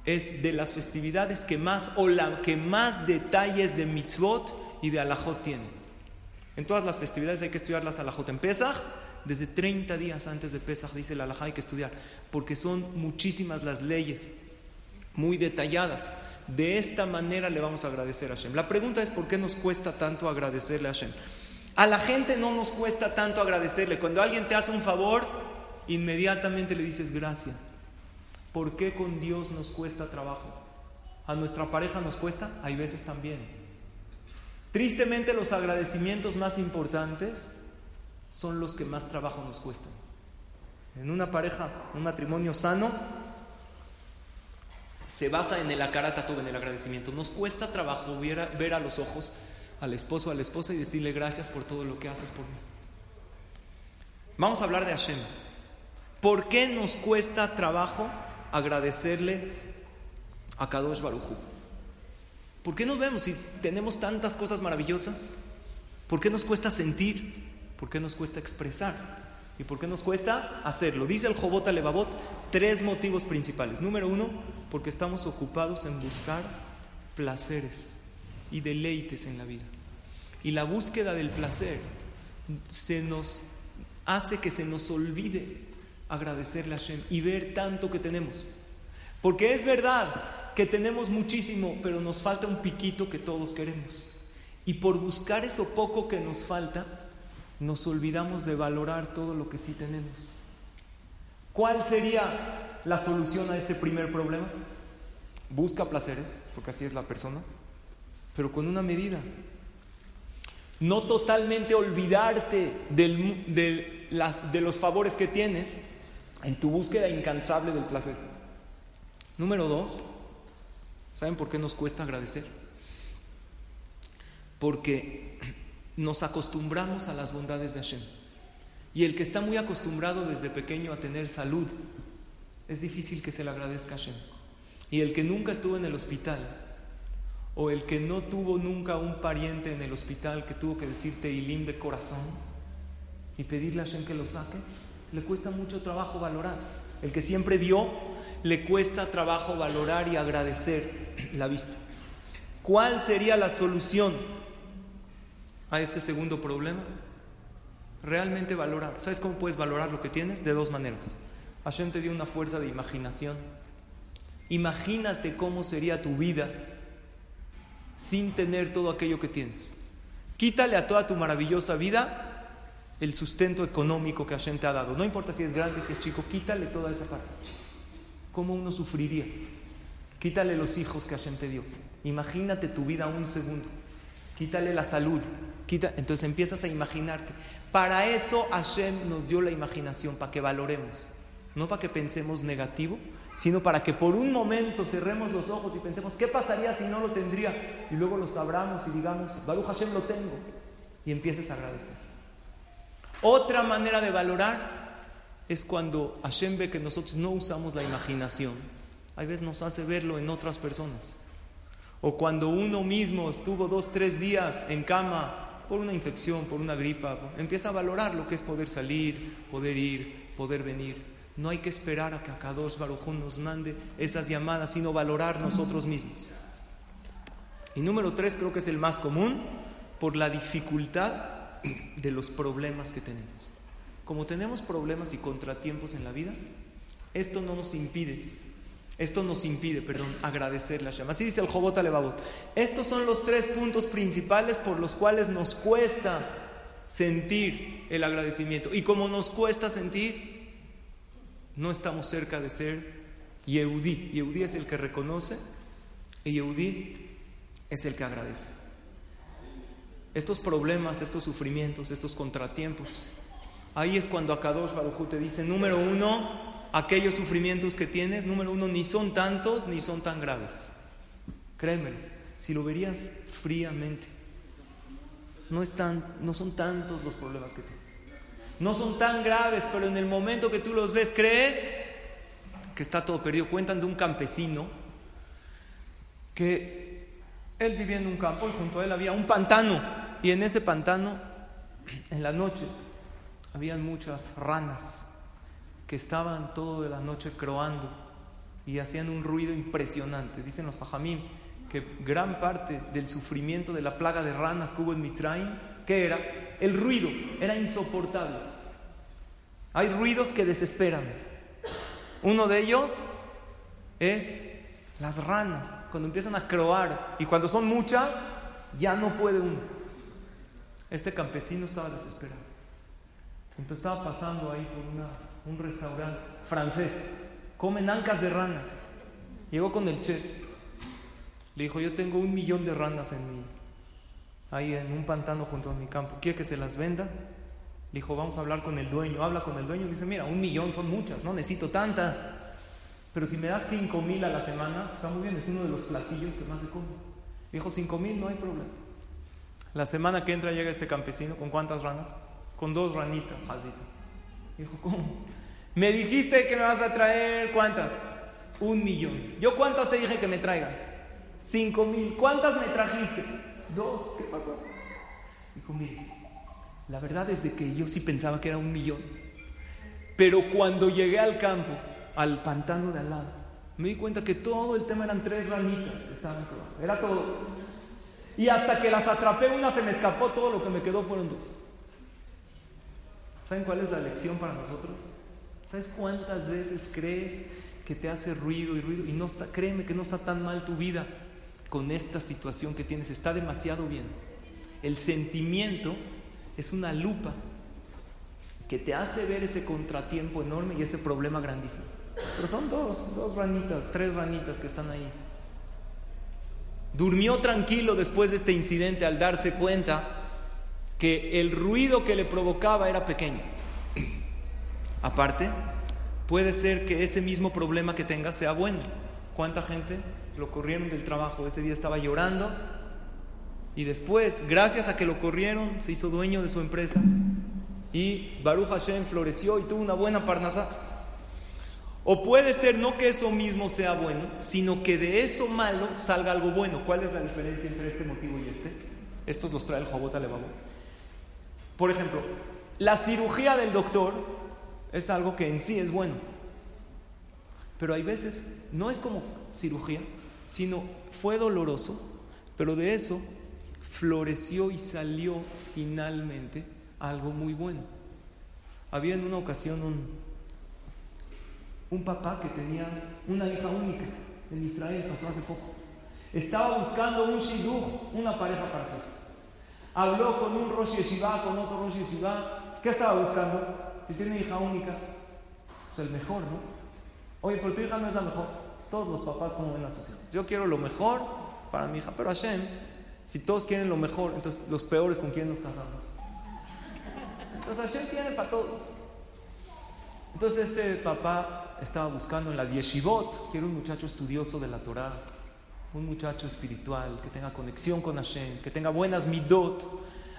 [SPEAKER 1] es de las festividades que más o la que más detalles de mitzvot y de alajot tienen. En todas las festividades hay que estudiar las alajot. En Pesach desde 30 días antes de Pesach, dice la Alajá, hay que estudiar, porque son muchísimas las leyes, muy detalladas. De esta manera le vamos a agradecer a Hashem. La pregunta es, ¿por qué nos cuesta tanto agradecerle a Hashem? A la gente no nos cuesta tanto agradecerle. Cuando alguien te hace un favor, inmediatamente le dices gracias. ¿Por qué con Dios nos cuesta trabajo? ¿A nuestra pareja nos cuesta? Hay veces también. Tristemente los agradecimientos más importantes son los que más trabajo nos cuestan. En una pareja, un matrimonio sano, se basa en el todo en el agradecimiento. Nos cuesta trabajo ver a, los ojos al esposo a la esposa y decirle gracias por todo lo que haces por mí. Vamos a hablar de Hashem. ¿Por qué nos cuesta trabajo agradecerle a Kadosh Baruchu? ¿Por qué nos vemos si tenemos tantas cosas maravillosas? ¿Por qué nos cuesta sentir? ¿Por qué nos cuesta expresar? ¿Y por qué nos cuesta hacerlo? Dice el Jobot Levavot tres motivos principales. Número uno, porque estamos ocupados en buscar placeres y deleites en la vida. Y la búsqueda del placer se nos hace que se nos olvide agradecerle a Hashem y ver tanto que tenemos. Porque es verdad que tenemos muchísimo, pero nos falta un piquito que todos queremos. Y por buscar eso poco que nos falta, nos olvidamos de valorar todo lo que sí tenemos. ¿Cuál sería la solución a ese primer problema? Busca placeres, porque así es la persona, pero con una medida. No totalmente olvidarte de, los favores que tienes en tu búsqueda incansable del placer. Número dos, ¿saben por qué nos cuesta agradecer? Porque nos acostumbramos a las bondades de Hashem. Y el que está muy acostumbrado desde pequeño a tener salud, es difícil que se le agradezca a Hashem. Y el que nunca estuvo en el hospital, o el que no tuvo nunca un pariente en el hospital que tuvo que decirte ilim de corazón y pedirle a Hashem que lo saque, le cuesta mucho trabajo valorar. El que siempre vio, le cuesta trabajo valorar y agradecer la vista. ¿Cuál sería la solución a este segundo problema? Realmente valorar. ¿Sabes cómo puedes valorar lo que tienes? De dos maneras. Hashem te dio una fuerza de imaginación. Imagínate cómo sería tu vida sin tener todo aquello que tienes. Quítale a toda tu maravillosa vida el sustento económico que Hashem te ha dado. No importa si es grande, si es chico, quítale toda esa parte. ¿Cómo uno sufriría? Quítale los hijos que Hashem te dio. Imagínate tu vida un segundo. Quítale la salud. Quita, entonces empiezas a imaginarte. Para eso Hashem nos dio la imaginación, para que valoremos. No para que pensemos negativo, sino para que por un momento cerremos los ojos y pensemos, ¿qué pasaría si no lo tendría? Y luego lo sabramos y digamos, Baruch Hashem lo tengo. Y empieces a agradecer. Otra manera de valorar es cuando Hashem ve que nosotros no usamos la imaginación. A veces nos hace verlo en otras personas. O cuando uno mismo estuvo dos, tres días en cama por una infección, por una gripa, empieza a valorar lo que es poder salir, poder ir, poder venir. No hay que esperar a que Akadosh Baruj nos mande esas llamadas, sino valorar nosotros mismos. Y número tres, creo que es el más común, por la dificultad de los problemas que tenemos. Como tenemos problemas y contratiempos en la vida, esto no nos impide, esto nos impide, perdón, agradecer la llama. Así dice el Jobot Alevabot. Estos son los tres puntos principales por los cuales nos cuesta sentir el agradecimiento. Y como nos cuesta sentir, no estamos cerca de ser Yehudí. Yehudí es el que reconoce y Yehudí es el que agradece estos problemas, estos sufrimientos, estos contratiempos. Ahí es cuando Akadosh Baruj te dice, número uno, aquellos sufrimientos que tienes, número uno, ni son tantos ni son tan graves. Créeme, si lo verías fríamente, no, están, no son tantos los problemas que tienes. No son tan graves, pero en el momento que tú los ves, crees que está todo perdido. Cuentan de un campesino que él vivía en un campo y junto a él había un pantano. Y en ese pantano, en la noche, habían muchas ranas que estaban toda la noche croando y hacían un ruido impresionante. Dicen los fajamim que gran parte del sufrimiento de la plaga de ranas que hubo en Mitraim, ¿qué era? El ruido, era insoportable. Hay ruidos que desesperan. Uno de ellos es las ranas, cuando empiezan a croar y cuando son muchas, ya no puede uno. Este campesino estaba desesperado. Estaba pasando ahí por un restaurante francés. Comen ancas de rana. Llegó con el chef. Le dijo, yo tengo un millón de ranas en mi, ahí en un pantano junto a mi campo. ¿Quiere que se las venda? Le dijo, vamos a hablar con el dueño. Habla con el dueño y dice, mira, un millón son muchas, no necesito tantas. Pero si me das cinco mil a la semana, está muy bien, es uno de los platillos que más se come. Dijo, cinco mil, no hay problema. La semana que entra llega este campesino, ¿con cuántas ranas? Con dos ranitas, Dijo, ¿cómo? Me dijiste que me vas a traer cuántas? Un millón. ¿Yo cuántas te dije que me traigas? Cinco mil. ¿Cuántas me trajiste? Dos. ¿Qué pasó? Dijo, mire, la verdad es de que yo sí pensaba que era un millón. Pero cuando llegué al campo, al pantano de al lado, me di cuenta que todo el tema eran tres ramitas que estaban Era todo. Y hasta que las atrapé, una se me escapó, todo lo que me quedó fueron dos. ¿Saben cuál es la lección para nosotros? ¿Sabes cuántas veces crees que te hace ruido y ruido? Y no créeme que no está tan mal tu vida con esta situación que tienes, está demasiado bien. El sentimiento es una lupa que te hace ver ese contratiempo enorme y ese problema grandísimo. Pero son dos, dos ranitas, tres ranitas que están ahí. Durmió tranquilo después de este incidente al darse cuenta que el ruido que le provocaba era pequeño. Aparte, puede ser que ese mismo problema que tenga sea bueno. ¿Cuánta gente lo corrieron del trabajo? Ese día estaba llorando y después, gracias a que lo corrieron, se hizo dueño de su empresa y Baruch Hashem floreció y tuvo una buena parnasa. O puede ser no que eso mismo sea bueno, sino que de eso malo salga algo bueno. ¿Cuál es la diferencia entre este motivo y ese? Estos los trae el Jabot Alevabo. Por ejemplo, la cirugía del doctor es algo que en sí es bueno. Pero hay veces, no es como cirugía, sino fue doloroso, pero de eso floreció y salió finalmente algo muy bueno. Había en una ocasión un, un papá que tenía una hija única en Israel, pasó hace poco. Estaba buscando un shidduch, una pareja para su Habló con un Rosh Yeshiva, con otro Rosh Yeshiva. ¿Qué estaba buscando? Si tiene hija única, pues el mejor, ¿no? Oye, pero tu hija no es la mejor. Todos los papás son buenas sociedad. Yo quiero lo mejor para mi hija, pero Hashem si todos quieren lo mejor, entonces los peores con quién nos casamos. Entonces Hashem tiene para todos. Entonces este papá estaba buscando en las yeshivot, quiere un muchacho estudioso de la Torah, un muchacho espiritual, que tenga conexión con Hashem, que tenga buenas midot.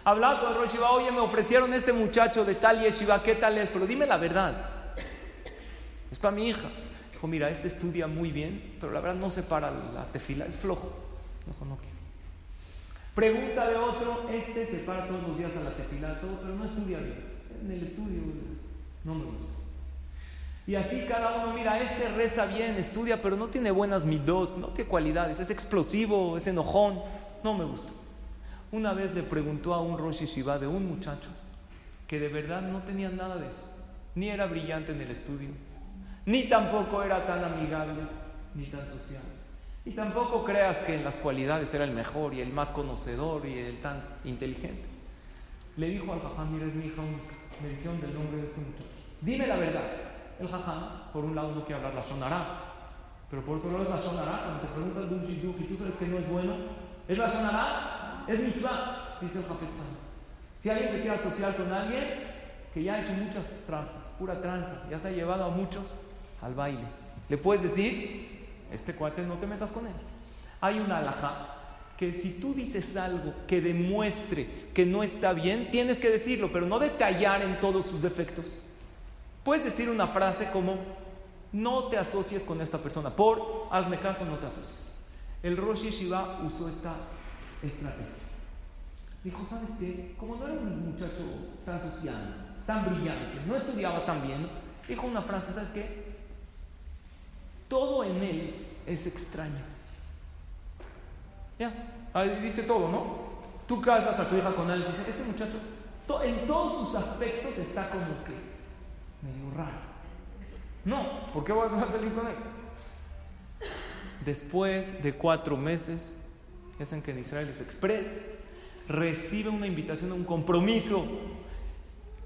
[SPEAKER 1] Hablaba con el Rosh oye, me ofrecieron este muchacho de tal yeshiva, ¿qué tal es? Pero dime la verdad. Es para mi hija. Dijo, mira, este estudia muy bien, pero la verdad no se para la tefila, es flojo. Dijo, no quiero. Pregunta de otro, este se para todos los días a la tefilá, todo, pero no estudia bien. En el estudio no me gusta. Y así cada uno, mira, este reza bien, estudia, pero no tiene buenas midot, no tiene cualidades, es explosivo, es enojón, no me gusta. Una vez le preguntó a un Rosh Shiva de un muchacho que de verdad no tenía nada de eso, ni era brillante en el estudio, ni tampoco era tan amigable, ni tan social. Y tampoco creas que en las cualidades era el mejor y el más conocedor y el tan inteligente. Le dijo al jajam, mira, es mi hija me dijeron del nombre de este muchacho. Dime la verdad. El jajam, por un lado, no quiere hablar la sonará, pero por otro lado es la sonará. Cuando te preguntas de un shidduch y tú sabes que no es bueno, ¿es la sonará? Es mitzvah, dice el jafetzán. Si alguien se quiere asociar con alguien que ya ha hecho muchas trampas, pura tranza, ya se ha llevado a muchos al baile, le puedes decir, este cuate no te metas con él. Hay una alhaja que si tú dices algo que demuestre que no está bien, tienes que decirlo, pero no detallar en todos sus defectos. Puedes decir una frase como, no te asocies con esta persona, por, hazme caso, no te asocies. El Rosh Yeshiva usó esta estrategia. Dijo, ¿sabes qué? Como no era un muchacho tan social, tan brillante, no estudiaba tan bien, dijo una frase, ¿sabes qué? Todo en él es extraño. Ya, ahí dice todo, ¿no? Tú casas a tu hija con alguien, dice, este muchacho, en todos sus aspectos está como que medio raro. No, ¿por qué vas a salir con él? Después de cuatro meses, ya saben que en Israel es express, recibe una invitación a un compromiso.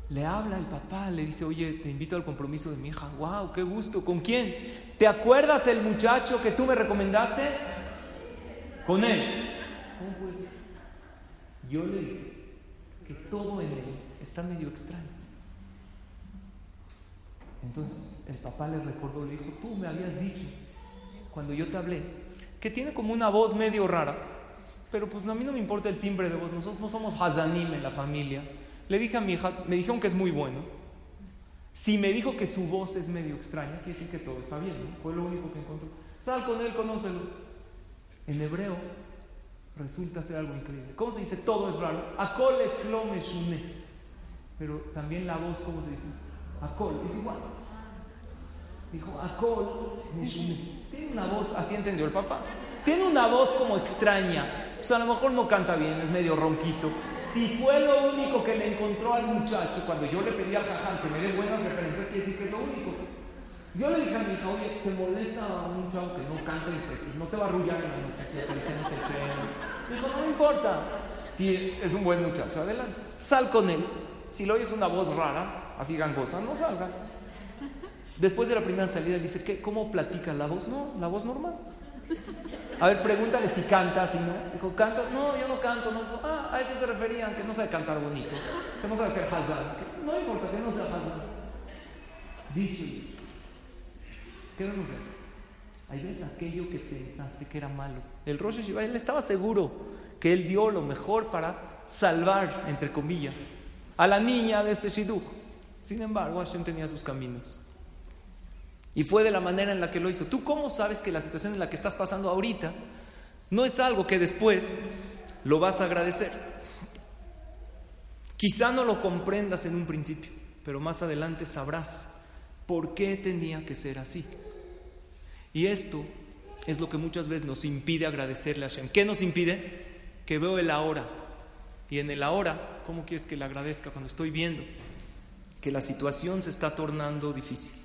[SPEAKER 1] Le habla el papá, le dice, oye, te invito al compromiso de mi hija. ¡Wow! ¡Qué gusto! ¿Con quién? ¿Te acuerdas el muchacho que tú me recomendaste? Con él. ¿Cómo puede ser? Yo le dije que todo en él está medio extraño. Entonces el papá le recordó, le dijo, tú me habías dicho, cuando yo te hablé, que tiene como una voz medio rara, pero pues a mí no me importa el timbre de voz, nosotros no somos hazanim en la familia. Le dije a mi hija, me dijeron que es muy bueno, si me dijo que su voz es medio extraña, quiere decir que todo está bien, ¿no? Fue lo único que encontró. Sal con él, conócelo. En hebreo resulta ser algo increíble. ¿Cómo se dice? Todo es raro. Akol. Pero también la voz, ¿cómo se dice? Akol, es igual. Dijo, Akol. Tiene una voz, así entendió el papá. Tiene una voz como extraña. O sea, a lo mejor no canta bien, es medio ronquito. Si fue lo único que le encontró al muchacho, cuando yo le pedí a Caján que me dé buenas referencias, quiere decir que es lo único. Yo le dije a mi hija, oye, ¿te molesta a un chavo que no canta y preciso? No te va a arrullar en la noche si este Me dijo, no me importa. Si es un buen muchacho, adelante. Sal con él. Si lo oyes una voz rara, así gangosa, no salgas. Después de la primera salida dice, ¿qué, ¿cómo platica la voz? No, la voz normal. A ver, pregúntale si canta, si no. Dijo, ¿canta? No, yo no canto. No. Ah, a eso se referían, que no sabe cantar bonito, que no sabe hacer hazard. No importa, que no sea hazard. Dicho ¿Qué vemos Ahí ves aquello que pensaste que era malo. El Rosh Hashiva, él estaba seguro que él dio lo mejor para salvar, entre comillas, a la niña de este Shidduch. Sin embargo, Hashem tenía sus caminos. Y fue de la manera en la que lo hizo. ¿Tú cómo sabes que la situación en la que estás pasando ahorita no es algo que después lo vas a agradecer? Quizá no lo comprendas en un principio, pero más adelante sabrás por qué tenía que ser así. Y esto es lo que muchas veces nos impide agradecerle a Hashem. ¿Qué nos impide? Que veo el ahora. Y en el ahora, ¿cómo quieres que le agradezca cuando estoy viendo que la situación se está tornando difícil?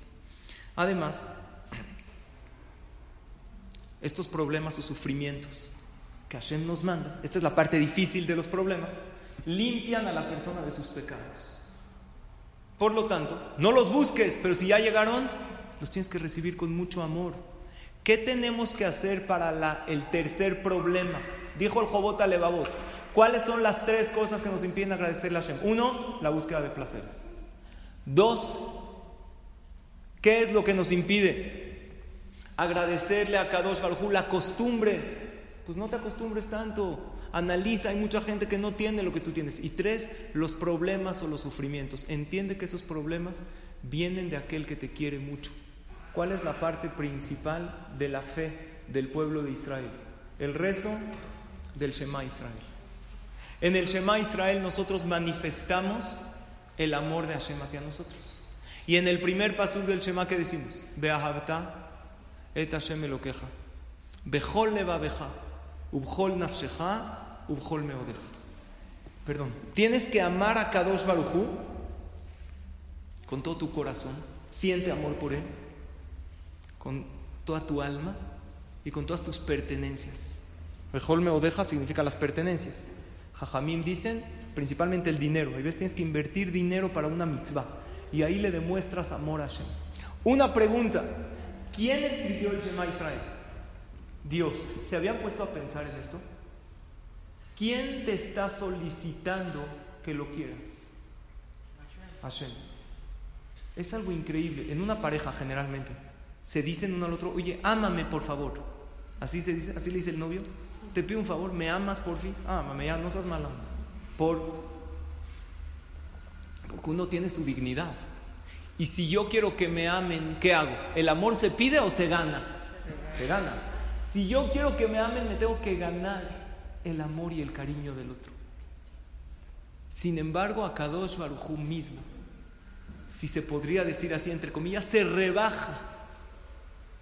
[SPEAKER 1] Además, estos problemas o sufrimientos que Hashem nos manda, esta es la parte difícil de los problemas, limpian a la persona de sus pecados. Por lo tanto, no los busques, pero si ya llegaron, los tienes que recibir con mucho amor. ¿Qué tenemos que hacer para el tercer problema? Dijo el Jobot Levavot. ¿Cuáles son las tres cosas que nos impiden agradecerle a Hashem? Uno, la búsqueda de placeres. Dos, ¿qué es lo que nos impide agradecerle a Kadosh Baruj la costumbre? Pues no te acostumbres tanto. Analiza, hay mucha gente que no tiene lo que tú tienes. Y tres, los problemas o los sufrimientos. Entiende que esos problemas vienen de aquel que te quiere mucho. ¿Cuál es la parte principal de la fe del pueblo de Israel? El rezo del Shema Israel. En el Shema Israel nosotros manifestamos el amor de Hashem hacia nosotros. Y en el primer pasur del Shema que decimos, Beahavta et Hashem elokeja, Bechol beja, Ubchol nafshecha, Ubchol meodeja. Perdón, tienes que amar a Kadosh Baruchu con todo tu corazón, siente amor por él con toda tu alma y con todas tus pertenencias. Rejol me odeja significa las pertenencias. Jajamim dicen principalmente el dinero. Hay veces tienes que invertir dinero para una mitzvah y ahí le demuestras amor a Hashem. Una pregunta: ¿quién escribió el Shema Israel? Dios. ¿Se habían puesto a pensar en esto? ¿Quién te está solicitando que lo quieras? Hashem. Es algo increíble en una pareja generalmente se dicen uno al otro, oye, ámame por favor. Así se dice, así le dice el novio. Te pido un favor, ¿me amas por fin? Ámame, ya no seas mala. Por, porque uno tiene su dignidad. Y si yo quiero que me amen, ¿qué hago? ¿El amor se pide o se gana? Se gana. Si yo quiero que me amen, me tengo que ganar el amor y el cariño del otro. Sin embargo, a Kadosh mismo, si se podría decir así entre comillas, se rebaja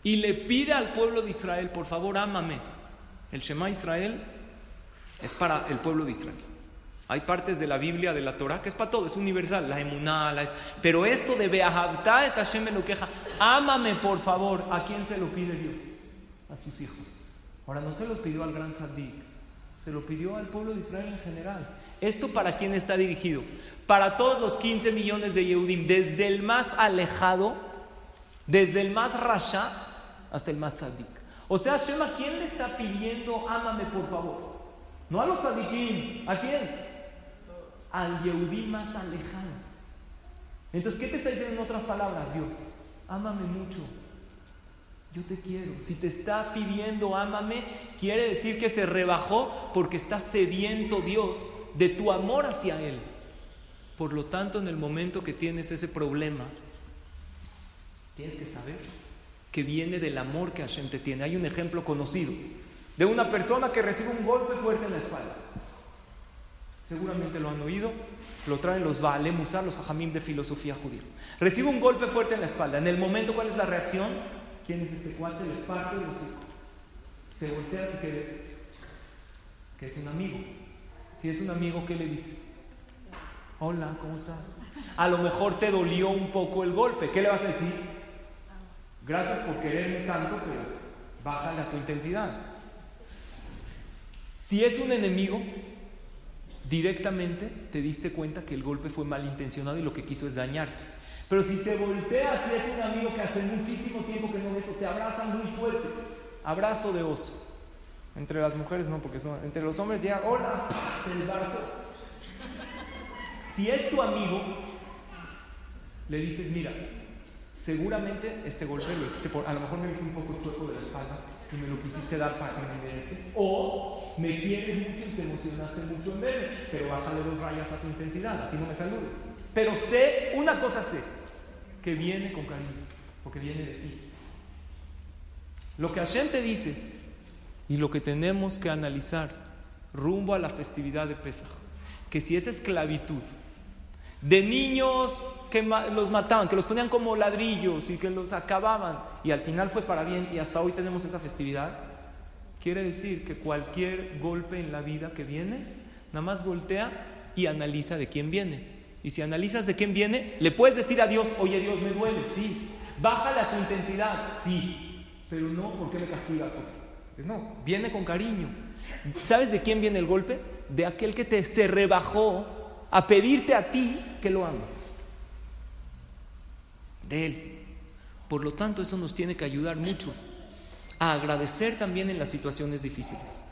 [SPEAKER 1] y le pide al pueblo de Israel, por favor, ámame. El Shema Israel es para el pueblo de Israel. Hay partes de la Biblia, de la Torah, que es para todo, es universal, la emuná, la pero esto de Beahavta et Hashem me lo queja, ámame por favor, ¿a quién se lo pide Dios? A sus hijos. Ahora no se lo pidió al gran Tzadik, se lo pidió al pueblo de Israel en general. ¿Esto para quién está dirigido? Para todos los 15 millones de Yehudim, desde el más alejado, desde el más rasha hasta el más tzadik. O sea, Shema, ¿quién le está pidiendo ámame por favor? No a los tzadikim, ¿a quién? Al Yehudí más alejado. Entonces, ¿qué te está diciendo en otras palabras Dios? Ámame mucho. Yo te quiero. Si te está pidiendo ámame, quiere decir que se rebajó porque está sediento Dios de tu amor hacia Él. Por lo tanto, en el momento que tienes ese problema, tienes que saber que viene del amor que Hashem te tiene. Hay un ejemplo conocido. de una persona que recibe un golpe fuerte en la espalda. Seguramente lo han oído, lo traen los Baale Musar, los Hajamim de filosofía judía. Recibe un golpe fuerte en la espalda. En el momento, ¿cuál es la reacción? ¿Quién es este cuate? Le parte el hocico. Te volteas y que que es un amigo. Si es un amigo, ¿qué le dices? Hola, ¿cómo estás? A lo mejor te dolió un poco el golpe. ¿Qué le vas a decir? Gracias por quererme tanto, pero bájale a tu intensidad. Si es un enemigo, directamente te diste cuenta que el golpe fue malintencionado y lo que quiso es dañarte. Pero si te volteas y es un amigo que hace muchísimo tiempo que no ves te abrazan muy fuerte, abrazo de oso. Entre las mujeres no, porque son, entre los hombres llega, hola, te. Si es tu amigo, le dices, mira, seguramente este golpe lo hiciste por, a lo mejor me hice un poco chueco de la espalda, y me lo quisiste dar para que me merece. O me quieres mucho y te emocionaste mucho en verme, pero bájale dos rayas a tu intensidad, así no me saludes. Pero sé, una cosa sé, que viene con cariño, porque viene de ti. Lo que Hashem te dice y lo que tenemos que analizar rumbo a la festividad de Pesach, que si es esclavitud, de niños que los mataban, que los ponían como ladrillos y que los acababan, y al final fue para bien y hasta hoy tenemos esa festividad, quiere decir que cualquier golpe en la vida que vienes, nada más voltea y analiza de quién viene. Y si analizas de quién viene, le puedes decir a Dios, oye Dios, me duele, sí. Bájale a tu intensidad, sí. Pero no, ¿por qué me castigas? No, viene con cariño. ¿Sabes de quién viene el golpe? De aquel que te se rebajó a pedirte a ti lo ames. De Él. Por lo tanto, eso nos tiene que ayudar mucho a agradecer también en las situaciones difíciles.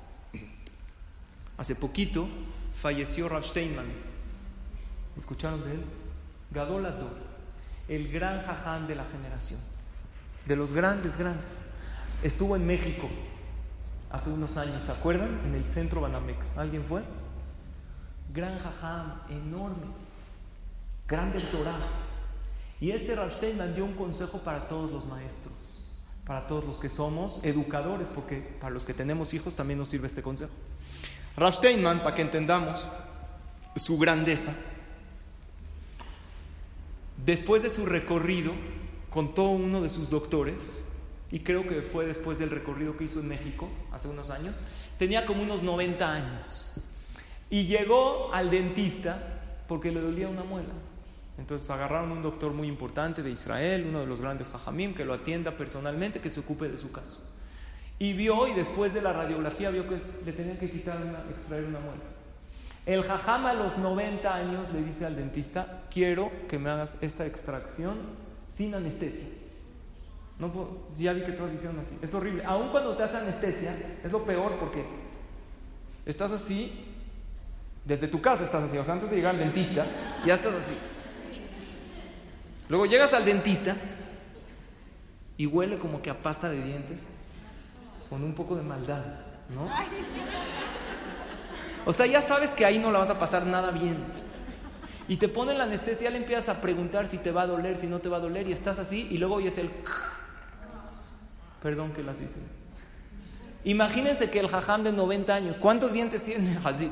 [SPEAKER 1] Hace poquito falleció Rav Steinman. ¿Escucharon de él? Gadol el gran jaján de la generación, de los grandes, grandes. Estuvo en México hace unos años, ¿se acuerdan? En el centro Banamex. ¿Alguien fue? gran jajam, enorme, grande Torah. Y este Rav Steinman dio un consejo para todos los maestros, para todos los que somos educadores, porque para los que tenemos hijos también nos sirve este consejo. Rav Steinman, para que entendamos su grandeza, después de su recorrido, contó uno de sus doctores, y creo que fue después del recorrido que hizo en México hace unos años, tenía como unos 90 años. Y llegó al dentista porque le dolía una muela. Entonces agarraron un doctor muy importante de Israel, uno de los grandes jajamim, que lo atienda personalmente, que se ocupe de su caso. Y vio, y después de la radiografía, vio que le tenían que quitar extraer una muela. El jajam a los 90 años le dice al dentista, quiero que me hagas esta extracción sin anestesia. No ya vi que todos hicieron así. Es horrible. Aun cuando te hace anestesia, es lo peor porque estás así desde tu casa estás así, o sea, antes de llegar al dentista, ya estás así. Luego llegas al dentista y huele como que a pasta de dientes, con un poco de maldad, ¿no? O sea, ya sabes que ahí no la vas a pasar nada bien. Y te ponen la anestesia, le empiezas a preguntar si te va a doler, si no te va a doler, y estás así, y luego oyes el... Perdón que las hice. Imagínense que el jajam de 90 años, ¿cuántos dientes tiene? Así.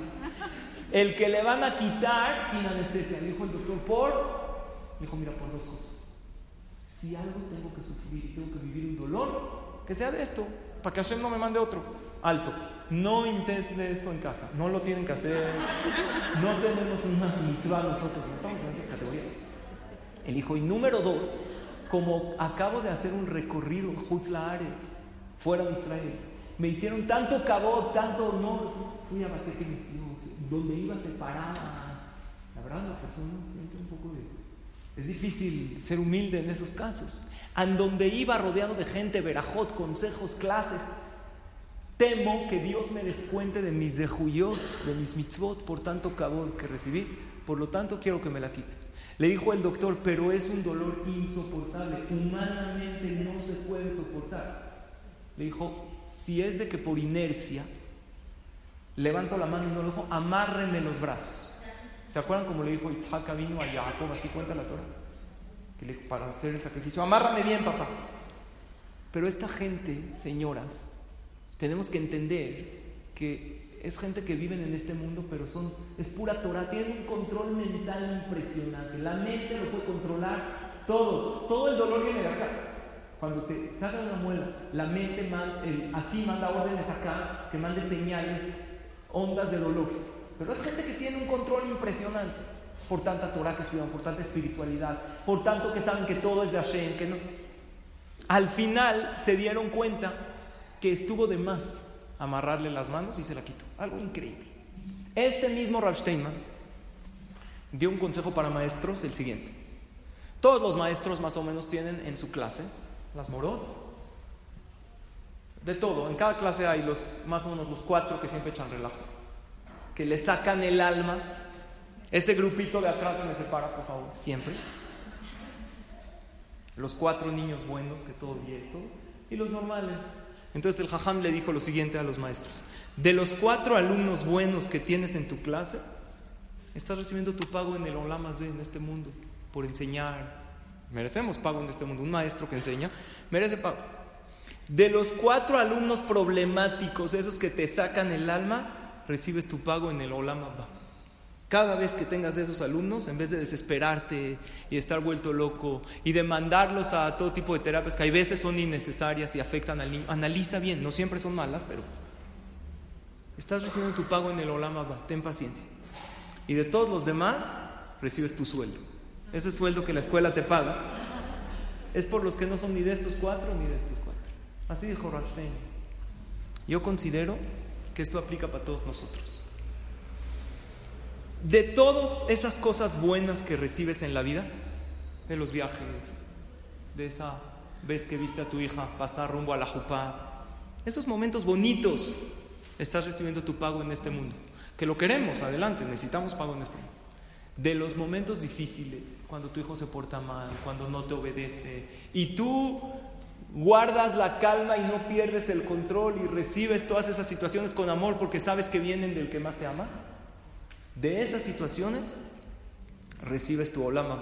[SPEAKER 1] El que le van a quitar sin anestesia. Dijo el doctor, ¿por? Le dijo, mira, por dos cosas. Si algo tengo que sufrir tengo que vivir un dolor, que sea de esto, para que Hashem no me mande otro. Alto. No intentes eso en casa. No lo tienen que hacer. No tenemos una mitzvah nosotros. No estamos en esa categoría. El hijo. Y número dos, como acabo de hacer un recorrido en Hutzlaaretz, fuera de Israel, me hicieron tanto cabot, tanto honor. Fui a Bate donde iba separada. La verdad, la persona siente un poco de. Es difícil ser humilde en esos casos. En donde iba rodeado de gente, verajot, consejos, clases. Temo que Dios me descuente de mis dejuyot, de mis mitzvot, por tanto cabot que recibí. Por lo tanto, quiero que me la quite. Le dijo el doctor, pero es un dolor insoportable. Humanamente no se puede soportar. Le dijo, si es de que por inercia levanto la mano y no lo dejo, amárreme los brazos. ¿Se acuerdan como le dijo Isaac vino a Jacob? Así cuenta la Torah. Para hacer el sacrificio, amárrame bien, papá. Pero esta gente, señoras, tenemos que entender que es gente que viven en este mundo, pero son, es pura Torah, tienen un control mental impresionante. La mente lo puede controlar todo, todo el dolor viene de acá. Cuando te sacan una muela, la mente manda, aquí manda órdenes acá, que mande señales, ondas de dolor. Pero es gente que tiene un control impresionante por tanta Torah que estudian, por tanta espiritualidad, por tanto que saben que todo es de Hashem, que no. Al final se dieron cuenta que estuvo de más amarrarle las manos y se la quitó. Algo increíble. Este mismo Rav Steinman dio un consejo para maestros el siguiente. Todos los maestros más o menos tienen en su clase las morot. De todo, en cada clase hay los más o menos los cuatro que siempre echan relajo, que le sacan el alma. Ese grupito de atrás se me separa, por favor, siempre. Los cuatro niños buenos que todo y esto, y los normales entonces el jajam le dijo lo siguiente a los maestros. De los cuatro alumnos buenos que tienes en tu clase, estás recibiendo tu pago en el Olamazé, en este mundo, por enseñar. Merecemos pago en este mundo. Un maestro que enseña merece pago. De los cuatro alumnos problemáticos, esos que te sacan el alma, recibes tu pago en el Olamazé. Cada vez que tengas de esos alumnos, en vez de desesperarte y estar vuelto loco y de mandarlos a todo tipo de terapias que hay veces son innecesarias y afectan al niño, analiza bien, no siempre son malas, pero estás recibiendo tu pago en el Olama, ten paciencia. Y de todos los demás, recibes tu sueldo. Ese sueldo que la escuela te paga es por los que no son ni de estos cuatro ni de estos cuatro. Así dijo Ralph Yo considero que esto aplica para todos nosotros. De todas esas cosas buenas que recibes en la vida, de los viajes, de esa vez que viste a tu hija pasar rumbo a la jupá, esos momentos bonitos, estás recibiendo tu pago en este mundo. Que lo queremos, adelante, necesitamos pago en este mundo. De los momentos difíciles, cuando tu hijo se porta mal, cuando no te obedece, y tú guardas la calma y no pierdes el control y recibes todas esas situaciones con amor porque sabes que vienen del que más te ama. De esas situaciones recibes tu Olam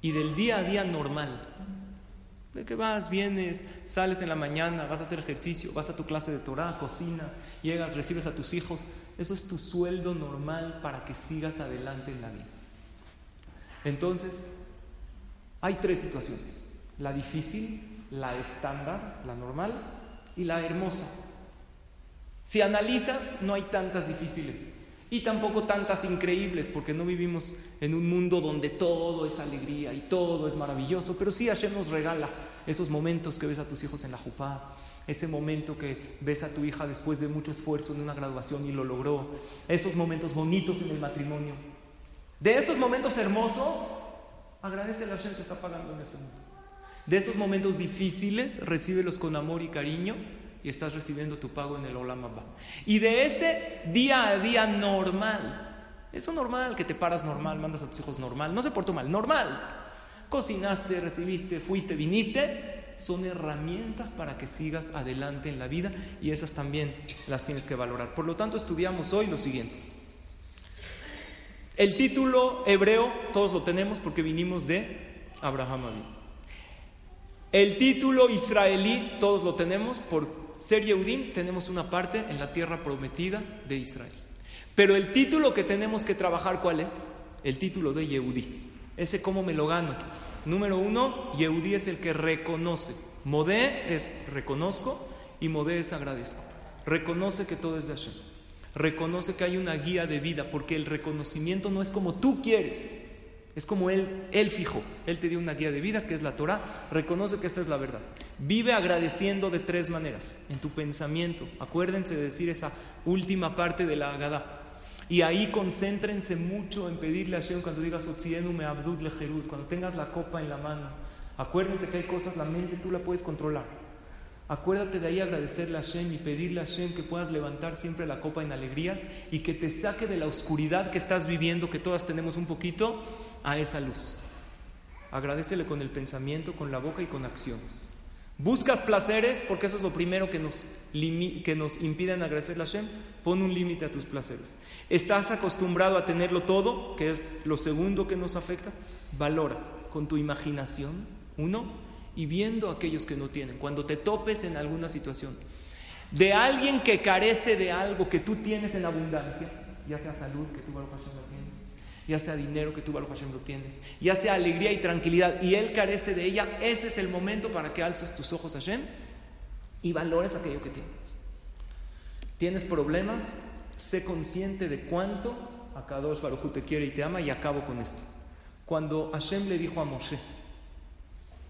[SPEAKER 1] Y del día a día normal, de que vas, vienes, sales en la mañana, vas a hacer ejercicio, vas a tu clase de Torah, cocinas, llegas, recibes a tus hijos, eso es tu sueldo normal para que sigas adelante en la vida. Entonces, hay tres situaciones, la difícil, la estándar, la normal y la hermosa. Si analizas, no hay tantas difíciles y tampoco tantas increíbles, porque no vivimos en un mundo donde todo es alegría y todo es maravilloso, pero sí Hashem nos regala esos momentos que ves a tus hijos en la jupá, ese momento que ves a tu hija después de mucho esfuerzo en una graduación y lo logró, esos momentos bonitos en el matrimonio. De esos momentos hermosos, agradece a Hashem que está pagando en este mundo. De esos momentos difíciles, recíbelos con amor y cariño y estás recibiendo tu pago en el Olam Y de ese día a día normal, eso normal, que te paras normal, mandas a tus hijos normal, no se portó mal, normal. Cocinaste, recibiste, fuiste, viniste, son herramientas para que sigas adelante en la vida y esas también las tienes que valorar. Por lo tanto, estudiamos hoy lo siguiente. El título hebreo, todos lo tenemos porque vinimos de Abraham El título israelí, todos lo tenemos por ser Yehudim, tenemos una parte en la tierra prometida de Israel. Pero el título que tenemos que trabajar, ¿cuál es? El título de Yehudí. Ese cómo me lo gano. Número uno, Yehudí es el que reconoce. Modé es reconozco y Modé es agradezco. Reconoce que todo es de Hashem. Reconoce que hay una guía de vida, porque el reconocimiento no es como tú quieres. Es como Él, Él fijó. Él te dio una guía de vida que es la Torah. Reconoce que esta es la verdad. Vive agradeciendo de tres maneras. En tu pensamiento. Acuérdense de decir esa última parte de la Agadá. Y ahí concéntrense mucho en pedirle a Hashem cuando digas me abdud Cuando tengas la copa en la mano. Acuérdense que hay cosas, la mente tú la puedes controlar. Acuérdate de ahí agradecerle a Hashem y pedirle a Hashem que puedas levantar siempre la copa en alegrías y que te saque de la oscuridad que estás viviendo, que todas tenemos un poquito a esa luz. Agradecele con el pensamiento, con la boca y con acciones. ¿Buscas placeres? Porque eso es lo primero que nos, que nos impiden agradecerle a Hashem. Pon un límite a tus placeres. ¿Estás acostumbrado a tenerlo todo? Que es lo segundo que nos afecta. Valora con tu imaginación, uno, y viendo a aquellos que no tienen. Cuando te topes en alguna situación de alguien que carece de algo que tú tienes en abundancia, ya sea salud, que tú Baruch Hashem ya sea dinero, que tú Baruch Hashem lo tienes, ya sea alegría y tranquilidad, y él carece de ella, ese es el momento para que alces tus ojos a Hashem y valores aquello que tienes. ¿Tienes problemas? Sé consciente de cuánto Akadosh Baruj te quiere y te ama, y acabo con esto. Cuando Hashem le dijo a Moshe,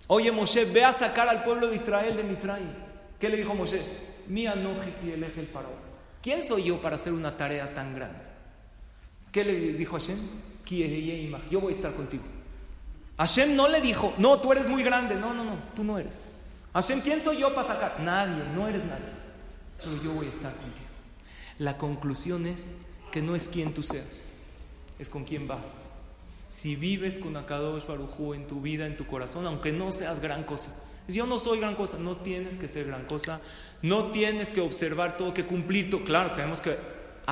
[SPEAKER 1] Oye Moshe, ve a sacar al pueblo de Israel de Mitraim. ¿Qué le dijo Moshe? el ¿Quién soy yo para hacer una tarea tan grande? ¿Qué le dijo Hashem? Yo voy a estar contigo. Hashem no le dijo, no, tú eres muy grande. No, no, no, tú no eres. Hashem, ¿quién soy yo para sacar? Nadie, no eres nadie. Pero yo voy a estar contigo. La conclusión es que no es quien tú seas, es con quién vas. Si vives con Akadosh Barujú en tu vida, en tu corazón, aunque no seas gran cosa, yo no soy gran cosa, no tienes que ser gran cosa, no tienes que observar todo, que cumplir todo. Claro, tenemos que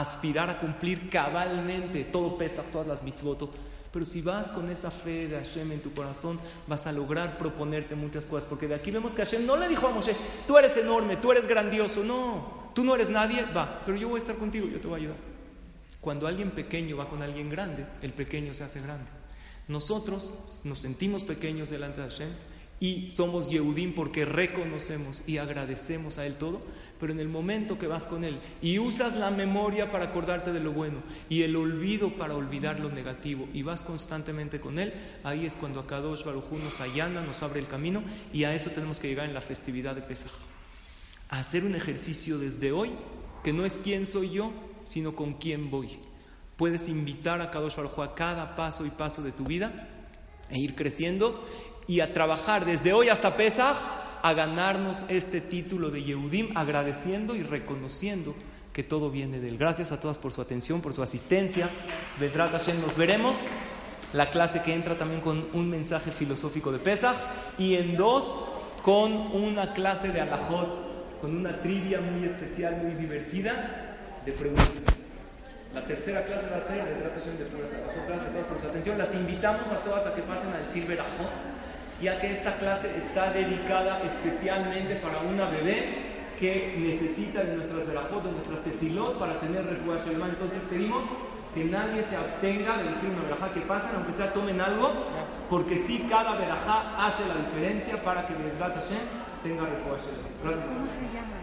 [SPEAKER 1] aspirar a cumplir cabalmente, todo pesa, todas las mitzvot. Pero si vas con esa fe de Hashem en tu corazón, vas a lograr proponerte muchas cosas. Porque de aquí vemos que Hashem no le dijo a Moshe, tú eres enorme, tú eres grandioso. No, tú no eres nadie, va, pero yo voy a estar contigo, yo te voy a ayudar. Cuando alguien pequeño va con alguien grande, el pequeño se hace grande. Nosotros nos sentimos pequeños delante de Hashem y somos Yehudim porque reconocemos y agradecemos a Él todo, pero en el momento que vas con Él y usas la memoria para acordarte de lo bueno y el olvido para olvidar lo negativo y vas constantemente con Él, ahí es cuando Akadosh Baruj nos allana, nos abre el camino y a eso tenemos que llegar en la festividad de Pesaj. Hacer un ejercicio desde hoy que no es quién soy yo, sino con quién voy. Puedes invitar a Kadosh Baruj a cada paso y paso de tu vida e ir creciendo y a trabajar desde hoy hasta Pesach a ganarnos este título de Yehudim, agradeciendo y reconociendo que todo viene de él. Gracias a todas por su atención, por su asistencia. Besrat Hashem, nos veremos. La clase que entra también con un mensaje filosófico de Pesach y en dos con una clase de Alajot, con una trivia muy especial, muy divertida de preguntas. La tercera clase va a ser Besrat Hashem de Gracias a todas por su atención. Las invitamos a todas a que pasen al Silver Ajot ya que esta clase está dedicada especialmente para una bebé que necesita de nuestras verajot, de nuestras tefilot para tener refugio Shalman. Entonces pedimos que nadie se abstenga de decir una verajá que pasen, aunque sea tomen algo, porque sí, cada verajá hace la diferencia para que Bezrat Hashem tenga refugio Shalman. Gracias.